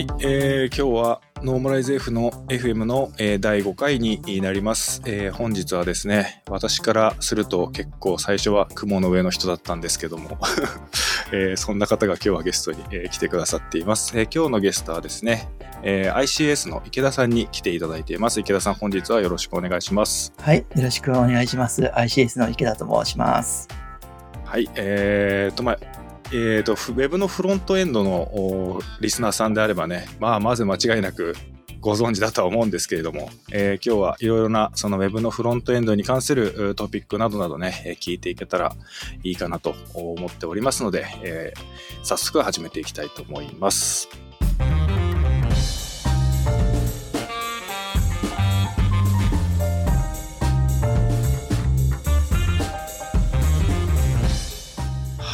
はい、えー、今日はノーマライズ F の FM の、えー、第5回になります、えー本日はですね私からすると結構最初は雲の上の人だったんですけども、えーそんな方が今日はゲストに、えー来てくださっています、えー今日のゲストはですね、えー ICS の池田さんに来ていただいています池田さん本日はよろしくお願いしますはい、よろしくお願いします。ICS の池田と申します。はい、えーと、まあ、えーと、ウェブのフロントエンドのリスナーさんであればね、まあ、まず間違いなくご存知だとは思うんですけれども、えー今日はいろいろなそのウェブのフロントエンドに関するトピックなどなどね、聞いていけたらいいかなと思っておりますので、えー早速始めていきたいと思います。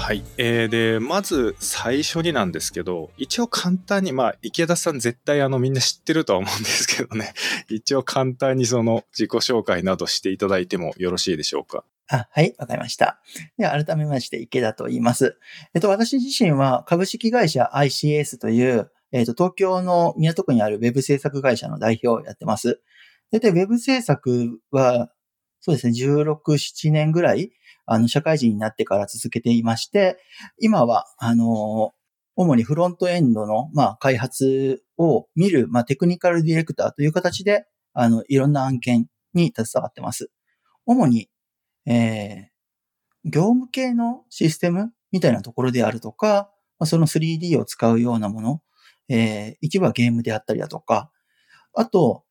はい。えーで、まず最初になんですけど、一応簡単に、まあ、池田さん絶対あのみんな知ってるとは思うんですけどね、一応簡単にその自己紹介などしていただいてもよろしいでしょうか。あ、はい、わかりました。では、改めまして池田と言います。えっと、私自身は株式会社 ICS という、えっと、東京の港区にあるウェブ制作会社の代表をやってます。で、でウェブ制作は、そうですね、16、7年ぐらい、あの、社会人になってから続けていまして、今は、あの、主にフロントエンドの、まあ、開発を見る、まあ、テクニカルディレクターという形で、あの、いろんな案件に携わってます。主に、えー、業務系のシステムみたいなところであるとか、まあその 3D を使うようなもの、えー、一部はゲームであったりだとか、あと、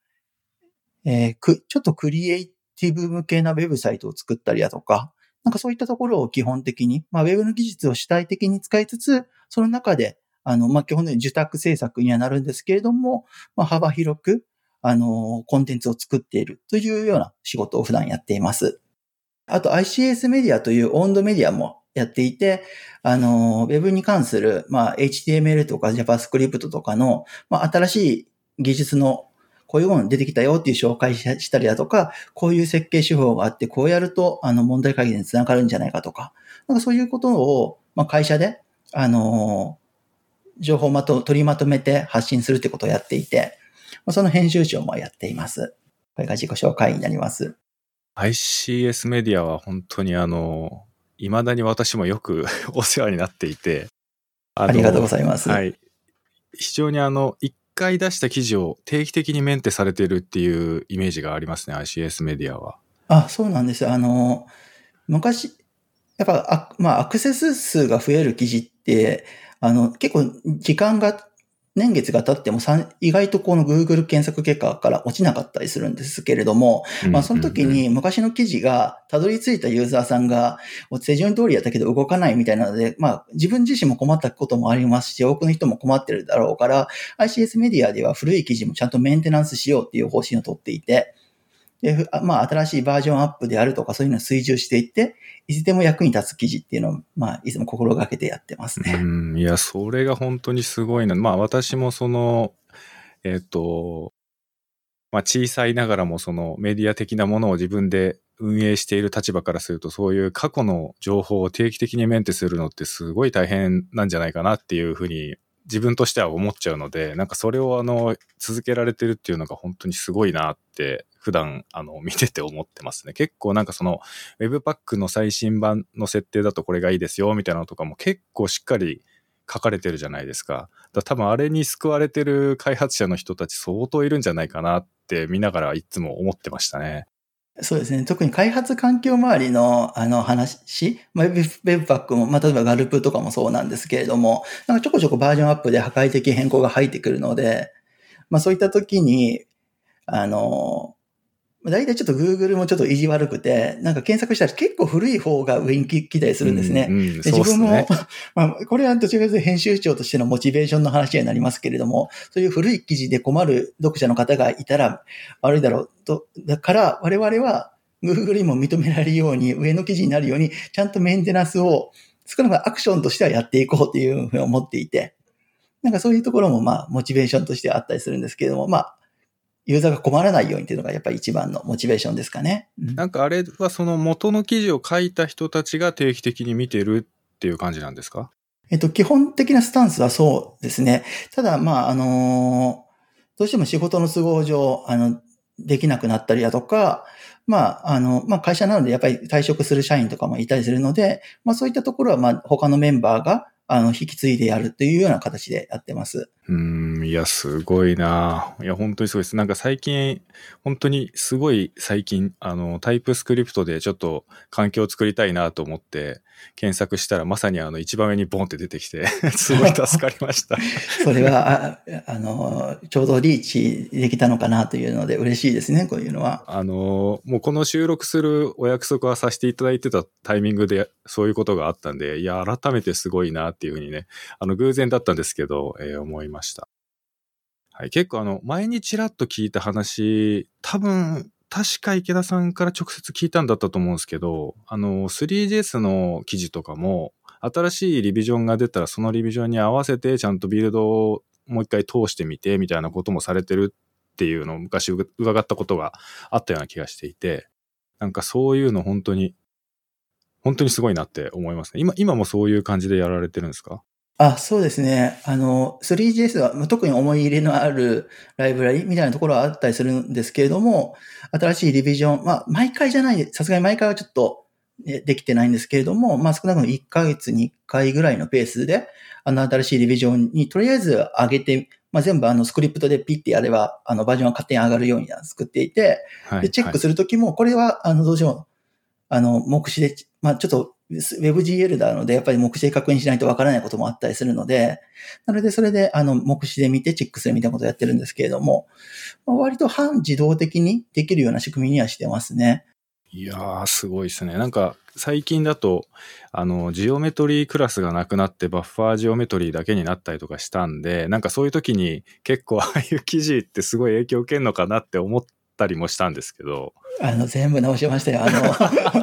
えーく、ちょっとクリエイティブ向けなウェブサイトを作ったりだとか、なんかそういったところを基本的に、まあ、ウェブの技術を主体的に使いつつ、その中で、あの、まあ、基本的に受託制作にはなるんですけれども、まあ、幅広く、あの、コンテンツを作っているというような仕事を普段やっています。あと ICS メディアというオンドメディアもやっていて、あの、ウェブに関する、まあ、HTML とか JavaScript とかの、まあ、新しい技術のこういうもの出てきたよっていう紹介したりだとか、こういう設計手法があって、こうやると、あの、問題解決につながるんじゃないかとか、なんかそういうことを、まあ、会社で、あの、情報をまと、取りまとめて発信するってことをやっていて、まあその編集長もやっています。これが自己紹介になります。ICS メディアは本当にあの、未だに私もよく お世話になっていて、あのありがとうございます。はい。非常にあの、一回出した記事を定期的にメンテされてるっていうイメージがありますね、ICS メディアは。あ、そうなんです。あの、昔、やっぱ、まあ、アクセス数が増える記事って、あの、結構時間が、年月が経っても意外とこの Google 検索結果から落ちなかったりするんですけれども、まあ、その時に昔の記事がたどり着いたユーザーさんが、手順通りやったけど動かないみたいなので、まあ、自分自身も困ったこともありますし、多くの人も困ってるだろうから、ICS メディアでは古い記事もちゃんとメンテナンスしようっていう方針をとっていて、で、まあ、新しいバージョンアップであるとか、そういうのを追従していって、いつでも役に立つ記事っていうのを、まあ、いつも心がけてやってますね。うん、いや、それが本当にすごいな。まあ私もその、えっ、と、まあ小さいながらもそのメディア的なものを自分で運営している立場からすると、そういう過去の情報を定期的にメンテするのってすごい大変なんじゃないかなっていうふうに自分としては思っちゃうので、なんかそれをあの、続けられてるっていうのが本当にすごいなって、普段あの、見てて思ってますね。結構なんかその、Webpack の最新版の設定だとこれがいいですよ、みたいなのとかも結構しっかり書かれてるじゃないですか。だ多分あれに救われてる開発者の人たち相当いるんじゃないかなって見ながらいつも思ってましたね。そうですね。特に開発環境周りの、あの話、まあ、ウェブウェブパックも、まあ、例えばガルプとかもそうなんですけれども、なんかちょこちょこバージョンアップで破壊的変更が入ってくるので、まあそういった時に、あの、大体ちょっと Google もちょっと意地悪くて、なんか検索したら結構古い方が上に来たりするんですね。うん、うんでそうっす自分も、ね。まあ、これはどちらかというと編集長としてのモチベーションの話になりますけれども、そういう古い記事で困る読者の方がいたら悪いだろうと、だから我々は Google にも認められるように、上の記事になるように、ちゃんとメンテナンスを少なくともアクションとしてはやっていこうというふうに思っていて、なんかそういうところもまあ、モチベーションとしてあったりするんですけれども、まあ、ユーザーが困らないようにっていうのがやっぱり一番のモチベーションですかね。うんなんかあれはその元の記事を書いた人たちが定期的に見てるっていう感じなんですか？えっと、基本的なスタンスはそうですね。ただ、まあ、あのどうしても仕事の都合上、あの、できなくなったりだとか、まあ、あの、まあ、会社なのでやっぱり退職する社員とかもいたりするので、まあ、そういったところは、まあ、他のメンバーが、あの、引き継いでやるというような形でやってます。うん、いや、すごいないや、本当にすごいです。なんか最近、本当にすごい最近、あの、タイプスクリプトでちょっと環境を作りたいなと思って、検索したらまさにあの一番上にボンって出てきて すごい助かりました。それは、ああの、ちょうどリーチできたのかなというので嬉しいですね、こういうのは。あの、もうこの収録するお約束はさせていただいてたタイミングでそういうことがあったんで、いや、改めてすごいなっていうふうにね、あの、偶然だったんですけど、えー、思いました。ましたはい、結構あの、前にちらっと聞いた話、多分、確か池田さんから直接聞いたんだったと思うんですけど、あの、3JS の記事とかも、新しいリビジョンが出たらそのリビジョンに合わせてちゃんとビルドをもう一回通してみてみたいなこともされてるっていうのを昔伺ったことがあったような気がしていて、なんかそういうの本当に、本当にすごいなって思いますね。今、今もそういう感じでやられてるんですか？あ、そうですね。あの、3GS は特に思い入れのあるライブラリみたいなところはあったりするんですけれども、新しいリビジョン、まあ、毎回じゃない、さすがに毎回はちょっとできてないんですけれども、まあ、少なくとも1ヶ月に1回ぐらいのペースで、あの、新しいリビジョンにとりあえず上げて、まあ、全部あのスクリプトでピッてやれば、あの、バージョンは勝手に上がるように作っていて、はい、で、チェックするときも、これは、あの、どうしても、あの、目視で、まあ、ちょっと WebGL なので、やっぱり目視で確認しないとわからないこともあったりするので、なので、それで、あの、目視で見てチェックするみたいなことをやってるんですけれども、まあ、割と半自動的にできるような仕組みにはしてますね。いやー、すごいですね。なんか、最近だと、あの、ジオメトリークラスがなくなってバッファージオメトリーだけになったりとかしたんで、なんかそういう時に結構ああいう記事ってすごい影響を受けるのかなって思ったりもしたんですけど。あの、全部直しましたよ。あの、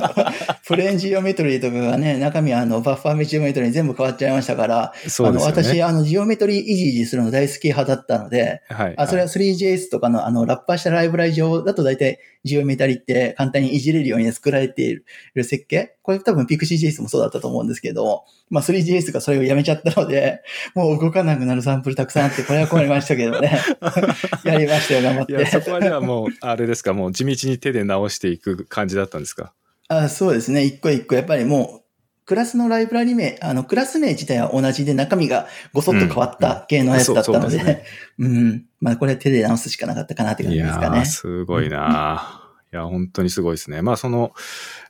プレーンジオメトリーとかがね、中身あの、バッファーメジオメトリーに全部変わっちゃいましたから、そうですね、あの、私、あの、ジオメトリーいじいじするの大好き派だったので、はい、あそれは 3JS とかのあの、ラッパーしたライブラリ上だと大体ジオメタリって簡単にいじれるように作られている設計これ多分 PixJS もそうだったと思うんですけど、まあ 3JS がそれをやめちゃったので、もう動かなくなるサンプルたくさんあって、これは困りましたけどね。やりましたよ、頑張って。いや、そこまではもう、あれですか、もう地道に手で直していく感じだったんですか？あそうですね。一個一個、やっぱりもう、クラスのライブラリ名、あの、クラス名自体は同じで中身がごそっと変わった系のやつだったので、うん。まあ、これ手で直すしかなかったかなって感じですかね。いやすごいな、いや、本当にすごいですね。まあ、その、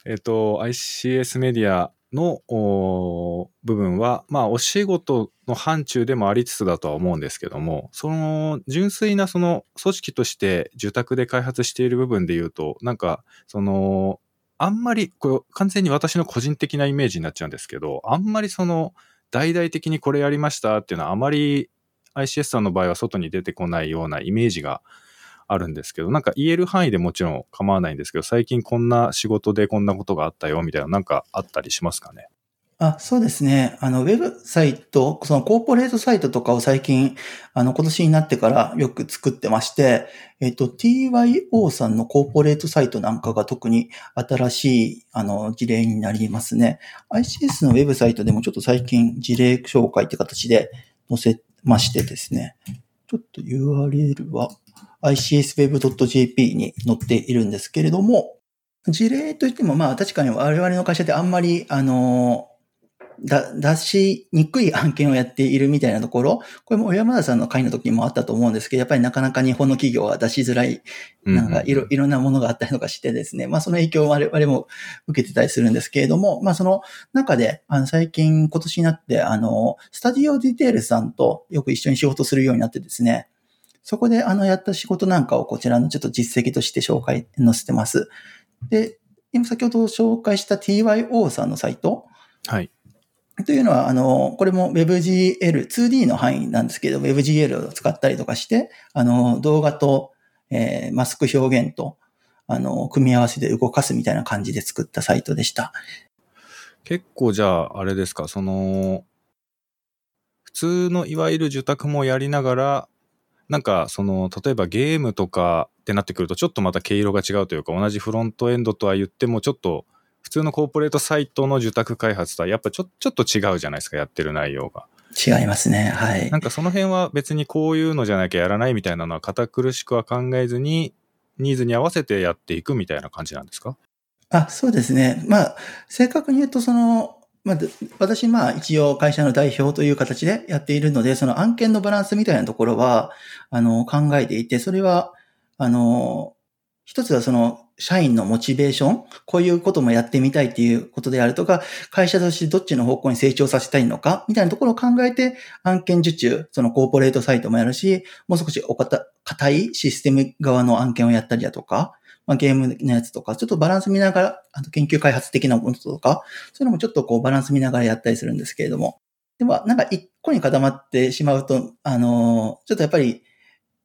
えっ、ー、と、ICS メディアの部分は、まあ、お仕事の範疇でもありつつだとは思うんですけども、その、純粋なその組織として受託で開発している部分で言うと、なんか、その、あんまり、これ完全に私の個人的なイメージになっちゃうんですけど、あんまりその、大々的にこれやりましたっていうのはあまり ICS さんの場合は外に出てこないようなイメージがあるんですけど、なんか言える範囲でもちろん構わないんですけど、最近こんな仕事でこんなことがあったよみたいななんかあったりしますかね？あ、そうですね。あの、ウェブサイト、そのコーポレートサイトとかを最近、あの、今年になってからよく作ってまして、えっと、TYO さんのコーポレートサイトなんかが特に新しい、あの、事例になりますね。ICS のウェブサイトでもちょっと最近事例紹介って形で載せましてですね。ちょっと URL は icsweb.jp に載っているんですけれども、事例といっても、まあ確かに我々の会社ってあんまり、あの、だ、出しにくい案件をやっているみたいなところ、これも小山田さんの会の時にもあったと思うんですけど、やっぱりなかなか日本の企業は出しづらい、なんかいろ、いろんなものがあったりとかしてですね、まあその影響を我々も受けてたりするんですけれども、まあその中で、あの最近今年になって、あの、スタジオディテールさんとよく一緒に仕事するようになってですね、そこであのやった仕事なんかをこちらのちょっと実績として紹介、載せてます。で、今先ほど紹介した TYO さんのサイト。はい。というのは、あの、これも WebGL、2D の範囲なんですけど、WebGL を使ったりとかして、あの、動画と、えー、マスク表現と、あの、組み合わせで動かすみたいな感じで作ったサイトでした。結構じゃあ、あれですか、その、普通のいわゆる受託もやりながら、なんか、その、例えばゲームとかってなってくると、ちょっとまた毛色が違うというか、同じフロントエンドとは言っても、ちょっと普通のコーポレートサイトの受託開発とはやっぱちょちょっと違うじゃないですか、やってる内容が。違いますね。はい。なんかその辺は別にこういうのじゃなきゃやらないみたいなのは堅苦しくは考えずに、ニーズに合わせてやっていくみたいな感じなんですか？あ、そうですね。まあ、正確に言うと、その、まあ、私、まあ、一応会社の代表という形でやっているので、その案件のバランスみたいなところは、あの、考えていて、それは、あの、一つはその、社員のモチベーション、こういうこともやってみたいっていうことであるとか、会社としてどっちの方向に成長させたいのか、みたいなところを考えて、案件受注、そのコーポレートサイトもやるし、もう少しおかた、硬いシステム側の案件をやったりだとか、まあ、ゲームのやつとか、ちょっとバランス見ながら、あと研究開発的なものとか、そういうのもちょっとこうバランス見ながらやったりするんですけれども。でも、なんか一個に固まってしまうと、あの、ちょっとやっぱり、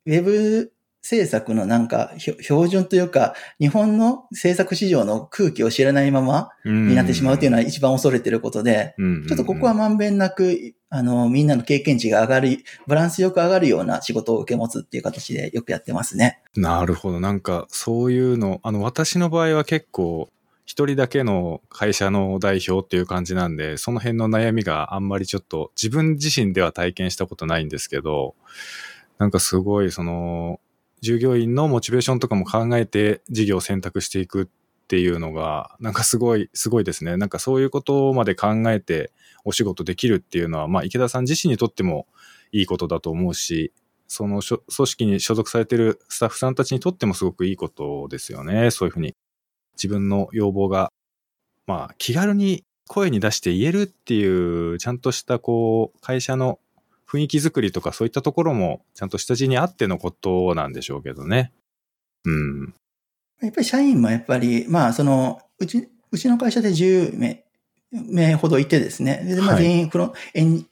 ウェブ制作のなんか標準というか、日本の制作市場の空気を知らないままになってしまうっていうのは一番恐れてることで、ちょっとここはまんべんなく、あの、みんなの経験値が上がる、バランスよく上がるような仕事を受け持つっていう形でよくやってますね。なるほど。なんか、そういうの、あの、私の場合は結構、一人だけの会社の代表っていう感じなんで、その辺の悩みがあんまりちょっと自分自身では体験したことないんですけど、なんかすごいその、従業員のモチベーションとかも考えて事業を選択していくっていうのが、なんかすごい、すごいですね。なんかそういうことまで考えてお仕事できるっていうのは、まあ池田さん自身にとってもいいことだと思うし、その組織に所属されてるスタッフさんたちにとってもすごくいいことですよね。そういうふうに自分の要望が、まあ気軽に声に出して言えるっていう、ちゃんとしたこう、会社の雰囲気作りとかそういったところもちゃんと下地にあってのことなんでしょうけどね。うん。やっぱり社員もやっぱり、まあその、うち、うちの会社で10名、名ほどいてですね。で、まあ全員プロ、はい、エン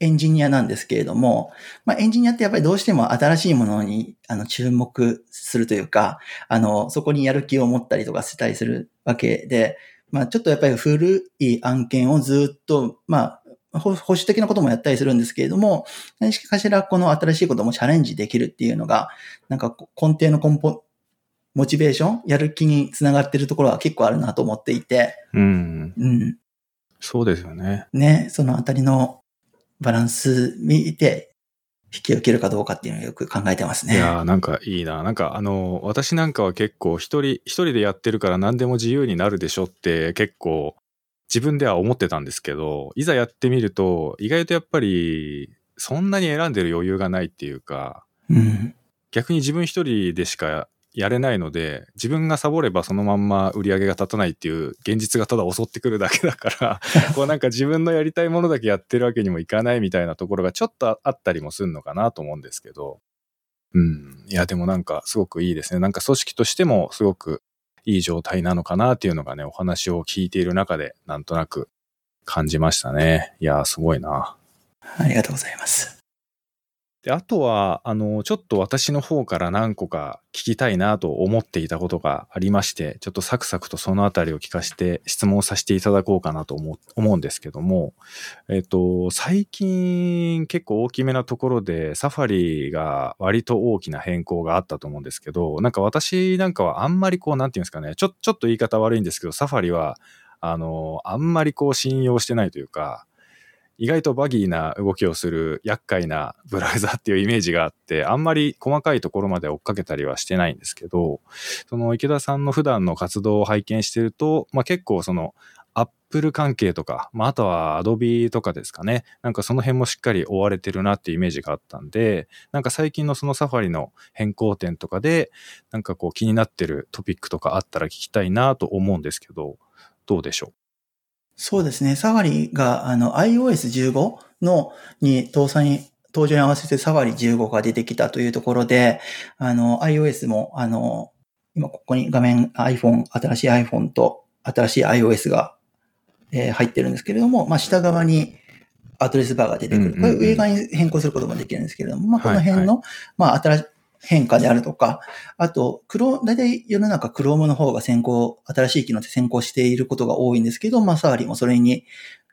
エンジニアなんですけれども、まあエンジニアってやっぱりどうしても新しいものにあの注目するというか、あの、そこにやる気を持ったりとかしたりするわけで、まあちょっとやっぱり古い案件をずっと、まあ保守的なこともやったりするんですけれども、何しかしらこの新しいこともチャレンジできるっていうのが、なんか根底の根本、モチベーション、やる気につながってるところは結構あるなと思っていて。うん。うん。そうですよね。ね、そのあたりのバランス見て、引き受けるかどうかっていうのをよく考えてますね。いやなんかいいな。なんかあの、私なんかは結構一人、一人でやってるから何でも自由になるでしょって結構自分では思ってたんですけど、いざやってみると、意外とやっぱり、そんなに選んでる余裕がないっていうか、うん、逆に自分一人でしかやれないので、自分がサボればそのまんま売り上げが立たないっていう現実がただ襲ってくるだけだから こうなんか自分のやりたいものだけやってるわけにもいかないみたいなところがちょっとあったりもするのかなと思うんですけど、うん。いや、でもなんかすごくいいですね。なんか組織としてもすごくいい状態なのかなっていうのがね、お話を聞いている中でなんとなく感じましたね。いやーすごいな。ありがとうございます。で、あとは、あの、ちょっと私の方から何個か聞きたいなと思っていたことがありまして、ちょっとサクサクとそのあたりを聞かせて質問させていただこうかなと思思うんですけども、えっと、最近結構大きめなところでサファリが割と大きな変更があったと思うんですけど、なんか私なんかはあんまりこう、なんていうんですかね、ちょ、ちょっと言い方悪いんですけど、サファリは、あの、あんまりこう信用してないというか、意外とバギーな動きをする厄介なブラウザっていうイメージがあって、あんまり細かいところまで追っかけたりはしてないんですけど、その池田さんの普段の活動を拝見してると、まあ、結構そのアップル関係とか、まあ、あとはアドビとかですかね。なんかその辺もしっかり追われてるなっていうイメージがあったんで、なんか最近のそのサファリの変更点とかで、なんかこう気になってるトピックとかあったら聞きたいなと思うんですけど、どうでしょう？そうですね。サファリが、あの、iOS15 の、に搭載、登場に合わせてサファリ15が出てきたというところで、あの、iOS も、あの、今ここに画面 iPhone、新しい iPhone と新しい iOS が、えー、入ってるんですけれども、まあ、下側にアドレスバーが出てくる。これ上側に変更することもできるんですけれども、まあ、この辺の、まあ、新しい、変化であるとか、あと、クロ、大体世の中 Chrome の方が先行、新しい機能で先行していることが多いんですけど、まあ、サファリもそれに、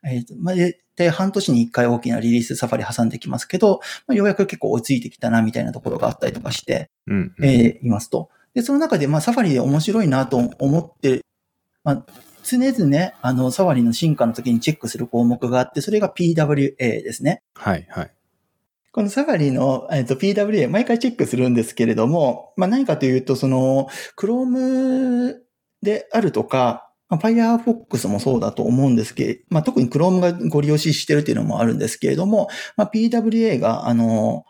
えっ、ー、と、まあ、で、半年に一回大きなリリースサファリ挟んできますけど、まあ、ようやく結構追いついてきたな、みたいなところがあったりとかして、うんうん、えー、いますと。で、その中で、まあ、サファリで面白いなと思って、まあ、常々、あの、サファリの進化の時にチェックする項目があって、それが PWA ですね。はい、はい。このサファリの、えっと PWA 毎回チェックするんですけれども、まあ何かというと、その、Chrome であるとか、まあ Firefox もそうだと思うんですけど、まあ特に Chrome がご利用ししてるっていうのもあるんですけれども、まあ PWA が、あの、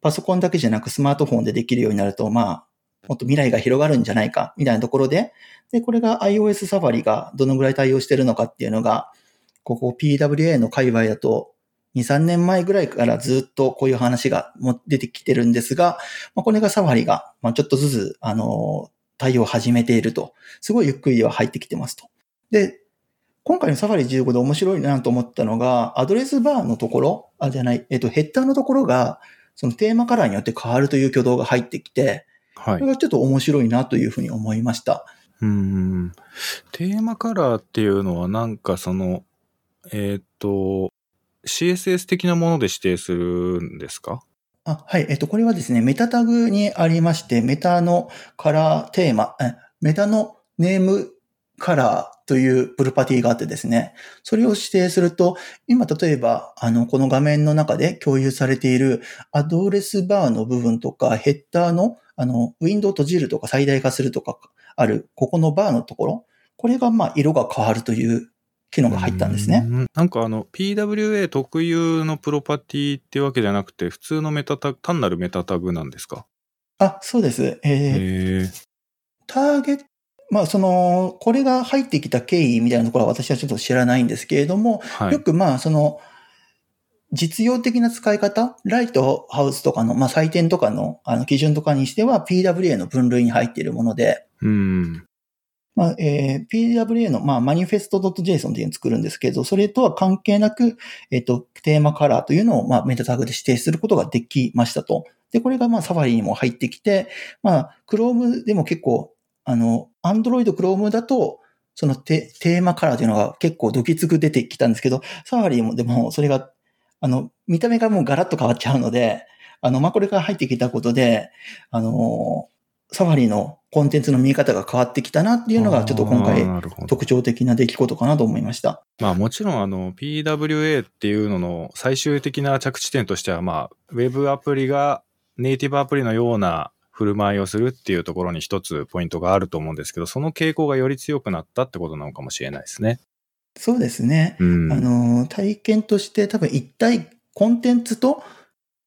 パソコンだけじゃなくスマートフォンでできるようになると、まあ、もっと未来が広がるんじゃないか、みたいなところで、で、これが iOS サファリがどのぐらい対応してるのかっていうのが、ここ PWA の界隈だと、2、3年前ぐらいからずっとこういう話がも出てきてるんですが、まあ、これがサファリが、まあ、ちょっとずつ、あの、対応を始めていると。すごいゆっくりは入ってきてますと。で、今回のサファリ15で面白いなと思ったのが、アドレスバーのところ、あ、じゃない、えっと、ヘッダーのところが、そのテーマカラーによって変わるという挙動が入ってきて、はいこれ。がちょっと面白いなというふうに思いました。うーん。テーマカラーっていうのはなんかその、えーっと、CSS 的なもので指定するんですか？あはい。えっと、これはですね、メタタグにありまして、メタのカラーテーマ、メタのネームカラーというプロパティがあってですね、それを指定すると、今例えば、あの、この画面の中で共有されているアドレスバーの部分とか、ヘッダーの、あの、ウィンドウ閉じるとか最大化するとかある、ここのバーのところ、これがまあ色が変わるという機能が入ったんですね。んなんかあの、PWA 特有のプロパティってわけじゃなくて、普通のメタタグ、単なるメタタグなんですか？あ、そうです。えー。ターゲット、まあその、これが入ってきた経緯みたいなところは私はちょっと知らないんですけれども、はいよ。くまあその、実用的な使い方、ライトハウスとかの、まあ採点とかのあの基準とかにしては PWA の分類に入っているもので、うん。まあえー PWA の、まあ、マニフェスト .json っていうのを作るんですけど、それとは関係なく、えっ、と、テーマカラーというのを、まあ、メタタグで指定することができましたと。で、これが、まあ、サファリにも入ってきて、まあ、Chrome でも結構、あの、Android Chrome だと、そのテテーマカラーというのが結構ドキツく出てきたんですけど、サファリもでもそれが、あの、見た目がもうガラッと変わっちゃうので、あの、まあ、これが入ってきたことで、あの、サファリのコンテンツの見え方が変わってきたなっていうのが、ちょっと今回特徴的な出来事かなと思いました。まあもちろんあの PWA っていうのの最終的な着地点としてはまあウェブアプリがネイティブアプリのような振る舞いをするっていうところに一つポイントがあると思うんですけど、その傾向がより強くなったってことなのかもしれないですね。そうですね。うん。あの、体験として多分一体コンテンツと、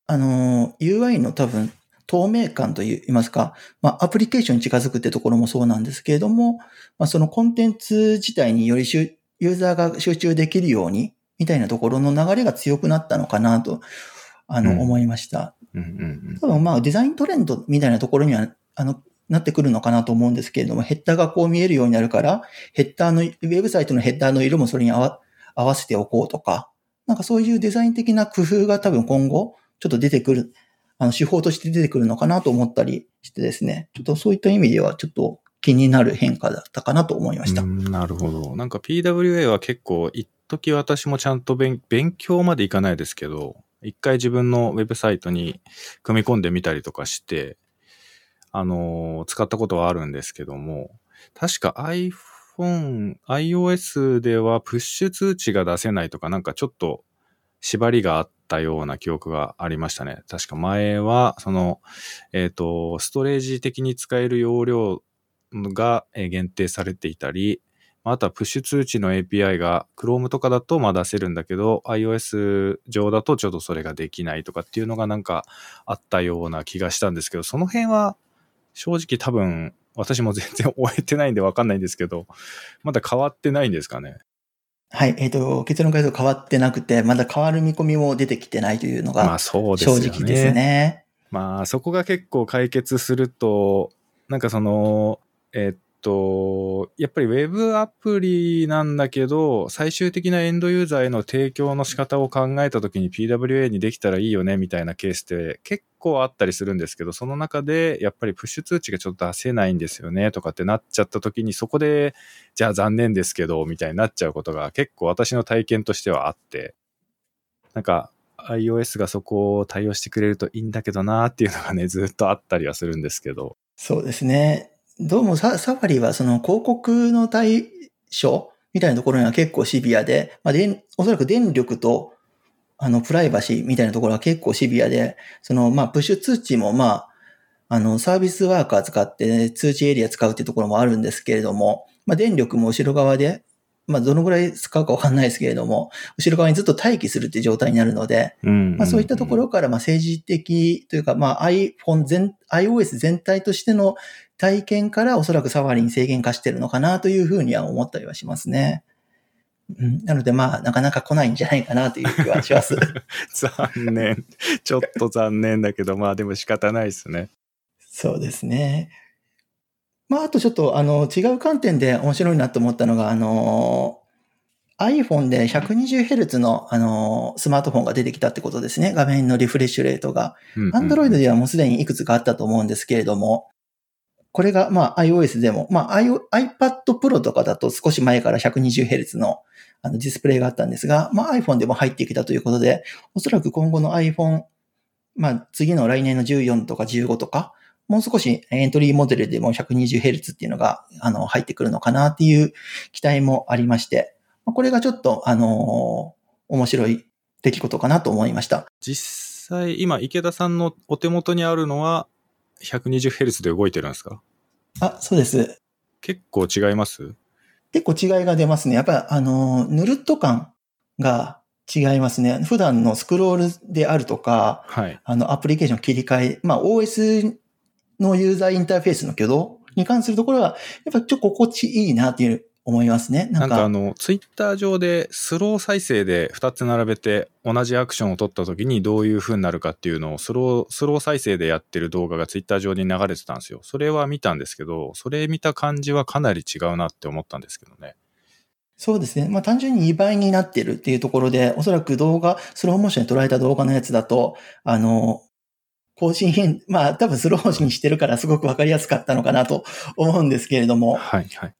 あの、UI の多分透明感といいますか、まあ、アプリケーションに近づくってところもそうなんですけれども、まあ、そのコンテンツ自体により集ユーザーが集中できるように、みたいなところの流れが強くなったのかなと、あの、うん思いました。うんうん多分まあデザイントレンドみたいなところには、あの、なってくるのかなと思うんですけれども、ヘッダーがこう見えるようになるから、ヘッダーの、ウェブサイトのヘッダーの色もそれに合わ合わせておこうとか、なんかそういうデザイン的な工夫が多分今後、ちょっと出てくる、あの、手法として出てくるのかなと思ったりしてですね、ちょっとそういった意味ではちょっと気になる変化だったかなと思いました。なるほど。なんか PWA は結構、一時私もちゃんと勉勉強までいかないですけど、一回自分のウェブサイトに組み込んでみたりとかして、あのー使ったことはあるんですけども、確か iPhone、iOS ではプッシュ通知が出せないとか、なんかちょっと縛りがあったような記憶がありましたね。確か前は、その、えっ、と、ストレージ的に使える容量が限定されていたり、あとはプッシュ通知の API が Chrome とかだとま出せるんだけど、iOS 上だとちょっとそれができないとかっていうのがなんかあったような気がしたんですけど、その辺は正直多分私も全然終えてないんでわかんないんですけど、まだ変わってないんですかね。はい、えっ、と、結論から言うと変わってなくて、まだ変わる見込みも出てきてないというのまあがそうですね。直ですね。まあそこが結構解決すると、なんかその、えっと、やっぱりウェブアプリなんだけど、最終的なエンドユーザーへの提供の仕方を考えたときに PWA にできたらいいよねみたいなケースって結構あったりするんですけど、その中でやっぱりプッシュ通知がちょっと出せないんですよねとかってなっちゃったときにそこで、じゃあ残念ですけど、みたいになっちゃうことが結構私の体験としてはあって、なんか iOS がそこを対応してくれるといいんだけどなっていうのがね、ずっとあったりはするんですけど。そうですね。どうもササファリはその広告の対所みたいなところには結構シビアで、まあ、でおそらく電力と、あの、プライバシーみたいなところは結構シビアで、その、まあ、プッシュ通知も、まあ、あの、サービスワーカー使って、ね、通知エリア使うっていうところもあるんですけれども、まあ、電力も後ろ側でまあ、どのぐらい使うかわかんないですけれども、後ろ側にずっと待機するっていう状態になるので、まあ、そういったところから、まあ、政治的というか、まあ、iPhone 全、iOS 全体としての体験からおそらくサファリに制限化してるのかなというふうには思ったりはしますね。うん、なので、まあ、なかなか来ないんじゃないかなという気はします。残念。ちょっと残念だけど、まあ、でも仕方ないですね。そうですね。まあ、あとちょっと、あの、違う観点で面白いなと思ったのが、あの、iPhone で 120Hz の、あの、スマートフォンが出てきたってことですね。画面のリフレッシュレートが。Android ではもうすでにいくつかあったと思うんですけれども、これが、まあ、iOS でも、まあ、iPad Pro とかだと少し前から 120Hz のあのディスプレイがあったんですが、まあ、iPhone でも入ってきたということで、おそらく今後の iPhone、まあ、次の来年の14とか15とか、もう少しエントリーモデルでも 120Hz っていうのが、あの、入ってくるのかなっていう期待もありまして、これがちょっと、あの面白い出来事かなと思いました。実際、今、池田さんのお手元にあるのは、120Hz で動いてるんですか？あ、そうです。結構違います？結構違いが出ますね。やっぱり、あの、ぬるっと感が違いますね。普段のスクロールであるとか、はい、あの、アプリケーション切り替え、まあ、OS のユーザーインターフェースの挙動に関するところは、やっぱちょっと心地いいなっていう思いますね。なんかあの、ツイッター上でスロー再生で2つ並べて同じアクションを取った時にどういう風になるかっていうのをスロー、スロー再生でやってる動画がツイッター上に流れてたんですよ。それは見たんですけど、それ見た感じはかなり違うなって思ったんですけどね。そうですね。まあ単純に2倍になってるっていうところで、おそらく動画、スローモーションで捉えた動画のやつだと、あの、更新変、まあ多分スローにしてるからすごくわかりやすかったのかなと思うんですけれども。はいはい。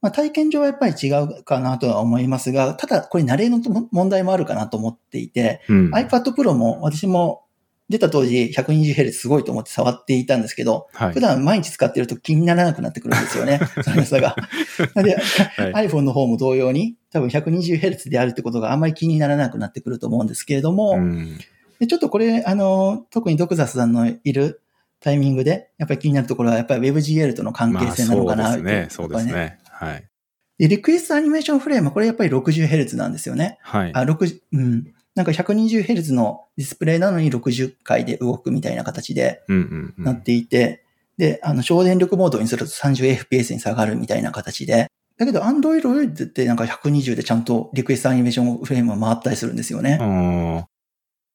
まあ体験上はやっぱり違うかなとは思いますが、ただこれ慣れの問題もあるかなと思っていて、うん、iPad Pro も私も出た当時 120Hz すごいと思って触っていたんですけど、はい、普段毎日使ってると気にならなくなってくるんですよね。その良さが。で、はい、iPhone の方も同様に、多分 120Hz であるってことがあんまり気にならなくなってくると思うんですけれども、うんで、ちょっとこれ、あの、特にドクザスさんのいるタイミングで、やっぱり気になるところは、やっぱり WebGL との関係性なのかな、まあ、そうですね。そうですね。はい。で、リクエストアニメーションフレーム、これやっぱり 60Hz なんですよね。はい。あ、60、うん。なんか 120Hz のディスプレイなのに60回で動くみたいな形でなっていて、で、あの、省電力モードにすると 30fps に下がるみたいな形で、だけど、Android ってなんか120でちゃんと requestAnimationFrame が回ったりするんですよね。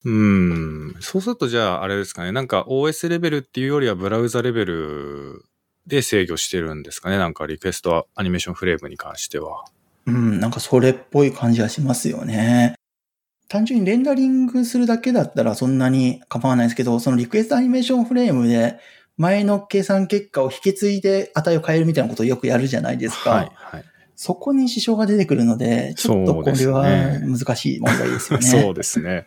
うん。そうするとじゃああれですかね。なんか OS レベルっていうよりはブラウザレベルで制御してるんですかね。なんか requestAnimationFrame に関しては。うん、なんかそれっぽい感じはしますよね。単純にレンダリングするだけだったらそんなに構わないですけど、その requestAnimationFrame で前の計算結果を引き継いで値を変えるみたいなことをよくやるじゃないですか。はいはい。そこに支障が出てくるので、ちょっとこれは難しい問題ですよね。そうですね。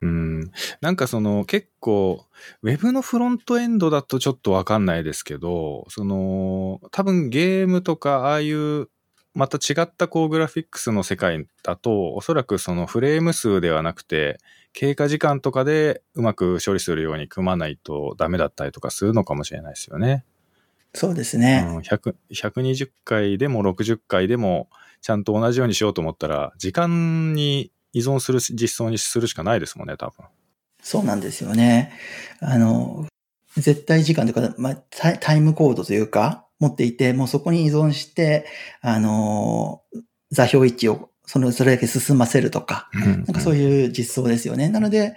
うん。なんかその結構、ウェブのフロントエンドだとちょっとわかんないですけど、その、多分ゲームとかああいうまた違ったこうグラフィックスの世界だと、おそらくそのフレーム数ではなくて、経過時間とかでうまく処理するように組まないとダメだったりとかするのかもしれないですよね。そうですね。うん、120回でも60回でもちゃんと同じようにしようと思ったら、時間に依存する実装にするしかないですもんね、多分。そうなんですよね。あの、絶対時間というか、まあ、タイムコードというか、持っていて、もうそこに依存して、あの、座標位置をその、それだけ進ませるとか、なんかそういう実装ですよね。なので、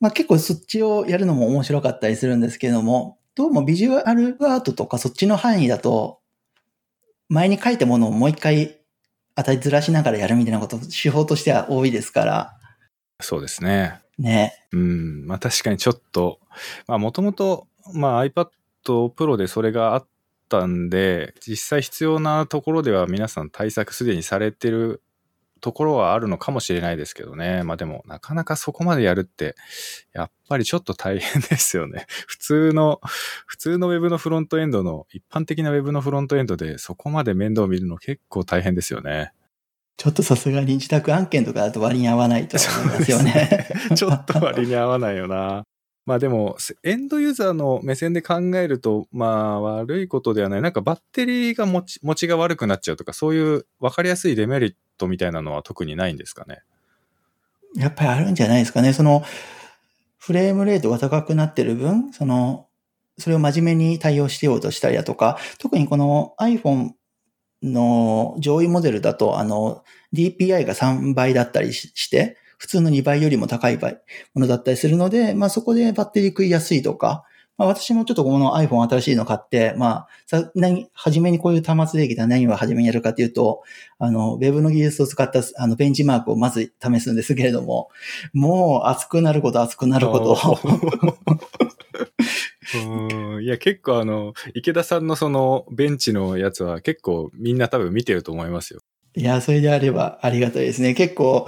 まあ結構そっちをやるのも面白かったりするんですけども、どうもビジュアルアートとかそっちの範囲だと、前に書いたものをもう一回値ずらしながらやるみたいなこと、手法としては多いですから。そうですね。ね。うん。まあ確かにちょっと、まあもともと、まあ iPad Pro でそれがあったんで、実際必要なところでは皆さん対策すでにされてるところはあるのかもしれないですけどね。まあでも、なかなかそこまでやるって、やっぱりちょっと大変ですよね。普通の、普通の Web のフロントエンドの、一般的な Web のフロントエンドでそこまで面倒を見るの結構大変ですよね。ちょっとさすがに自宅案件とかだと割に合わないと思いますよね。ちょっと割に合わないよな。まあでも、エンドユーザーの目線で考えると、まあ悪いことではない。なんかバッテリーが持ち、持ちが悪くなっちゃうとか、そういう分かりやすいデメリットみたいなのは特にないんですかね？やっぱりあるんじゃないですかね。その、フレームレートが高くなってる分、その、それを真面目に対応してようとしたりだとか、特にこの iPhone の上位モデルだと、あの、DPI が3倍だったりして、普通の2倍よりも高いものだったりするので、まあそこでバッテリー食いやすいとか、まあ私もちょっとこの iPhone 新しいの買って、まあ、さ、何、初めにこういう端末できたら何を初めにやるかというと、あの、Web の技術を使ったあのベンチマークをまず試すんですけれども、もう熱くなること熱くなること。うんいや、結構あの、池田さんのそのベンチのやつは結構みんな多分見てると思いますよ。いや、それであればありがたいですね。結構、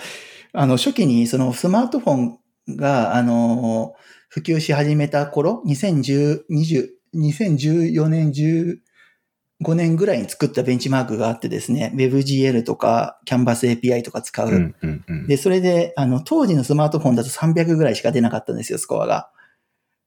あの、初期にそのスマートフォンが、あの、普及し始めた頃、2010、20、2014年、15年ぐらいに作ったベンチマークがあってですね、WebGL とか Canvas API とか使う。うんうんうん、で、それで、あの、当時のスマートフォンだと300ぐらいしか出なかったんですよ、スコアが。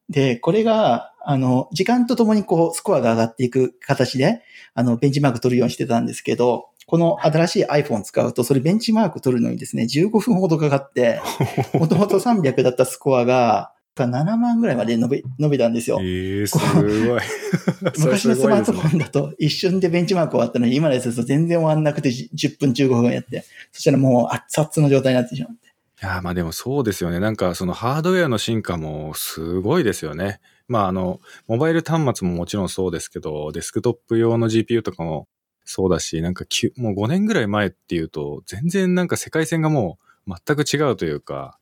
で、これが、あの、時間とともにこう、スコアが上がっていく形で、あの、ベンチマーク取るようにしてたんですけど、この新しい iPhone 使うと、それベンチマーク取るのにですね、15分ほどかかって、もともと300だったスコアが、7万ぐらいまで伸び、伸びたんですよ。ええー、すごい。昔のスマートフォンだと一瞬でベンチマーク終わったのに、今のやつだと全然終わんなくて10分15分やって、そしたらもう熱々の状態になってしまって。いやまあでもそうですよね。なんかそのハードウェアの進化もすごいですよね。まああの、モバイル端末ももちろんそうですけど、デスクトップ用の GPU とかもそうだし、なんかもう5年ぐらい前っていうと、全然なんか世界線がもう全く違うというか、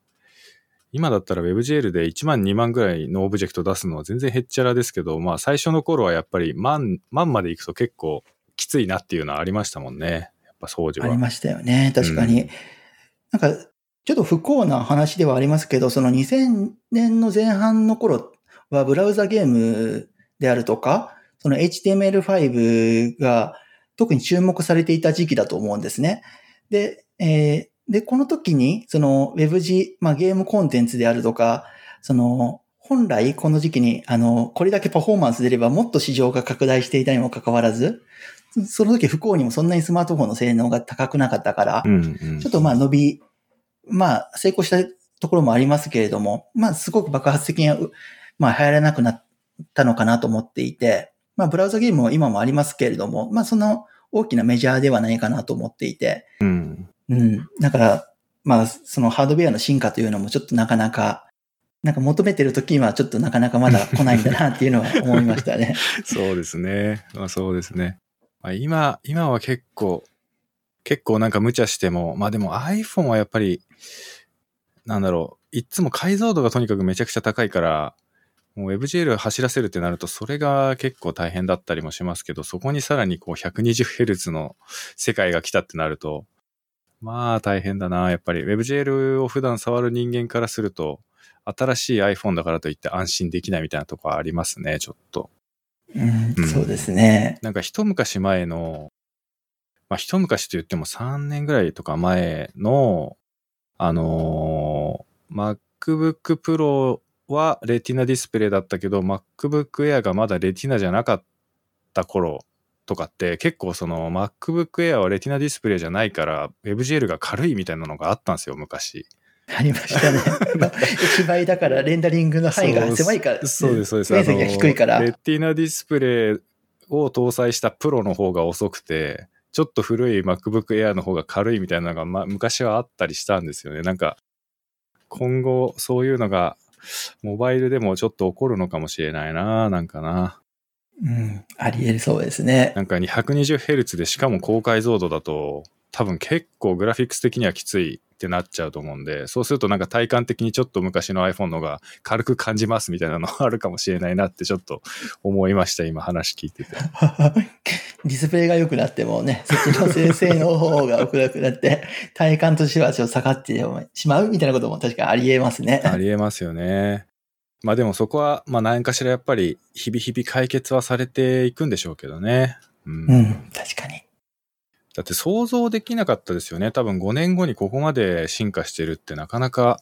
今だったら WebGL で1万2万ぐらいのオブジェクト出すのは全然へっちゃらですけど、まあ最初の頃はやっぱり万、万まで行くと結構きついなっていうのはありましたもんね。やっぱ掃除は。ありましたよね。確かに。うん、なんか、ちょっと不幸な話ではありますけど、その2000年の前半の頃はブラウザゲームであるとか、その HTML5 が特に注目されていた時期だと思うんですね。で、えー、で、この時に、その WebG、まあゲームコンテンツであるとか、その、本来この時期に、あの、これだけパフォーマンス出ればもっと市場が拡大していたにもかかわらず、その時不幸にもそんなにスマートフォンの性能が高くなかったから、うんうん、ちょっとまあ伸び、まあ成功したところもありますけれども、まあすごく爆発的に、まあ流行らなくなったのかなと思っていて、まあ、ブラウザゲームも今もありますけれども、まあ、その大きなメジャーではないかなと思っていて、うん。うん。だから、まあ、そのハードウェアの進化というのもちょっとなかなか、なんか求めてる時はちょっとなかなかまだ来ないんだなっていうのは思いましたね。そうですね。まあそうですね。まあ、今、今は結構、結構なんか無茶しても、まあでも iPhone はやっぱり、なんだろう、いつも解像度がとにかくめちゃくちゃ高いから、もう WebGL 走らせるってなると、それが結構大変だったりもしますけど、そこにさらにこう 120Hz の世界が来たってなると、まあ大変だな。やっぱり WebGL を普段触る人間からすると、新しい iPhone だからといって安心できないみたいなとこありますね、ちょっと。うん、うん、そうですね。なんか一昔前の、まあ一昔と言っても3年ぐらいとか前の、あのー、MacBook Pro はレティナディスプレイだったけど、MacBook Air がまだレティナじゃなかった頃とかって結構その MacBook Air はレティナディスプレイじゃないから WebGL が軽いみたいなのがあったんですよ、昔。ありましたね。1倍だからレンダリングの範囲が狭いから。そうです、そうです。面積が低いから。レティナディスプレイを搭載したプロの方が遅くて、ちょっと古い MacBook Air の方が軽いみたいなのが、ま、昔はあったりしたんですよね。なんか、今後そういうのがモバイルでもちょっと起こるのかもしれないな、なんかな。うん、あり得るそうですね。なんか 220Hz でしかも高解像度だと、多分結構グラフィックス的にはきついってなっちゃうと思うんで、そうするとなんか体感的にちょっと昔の iPhone のが軽く感じますみたいなのあるかもしれないなってちょっと思いました、今話聞いてて。ディスプレイが良くなってもね、そっちの生成の方が遅くなって、体感としてはちょっと下がってしまうみたいなことも確かにあり得ますね。あり得ますよね。まあでもそこは、まあ何かしらやっぱり日々日々解決はされていくんでしょうけどね。うん、うん、確かに。だって想像できなかったですよね。多分5年後にここまで進化してるってなかなか、やっ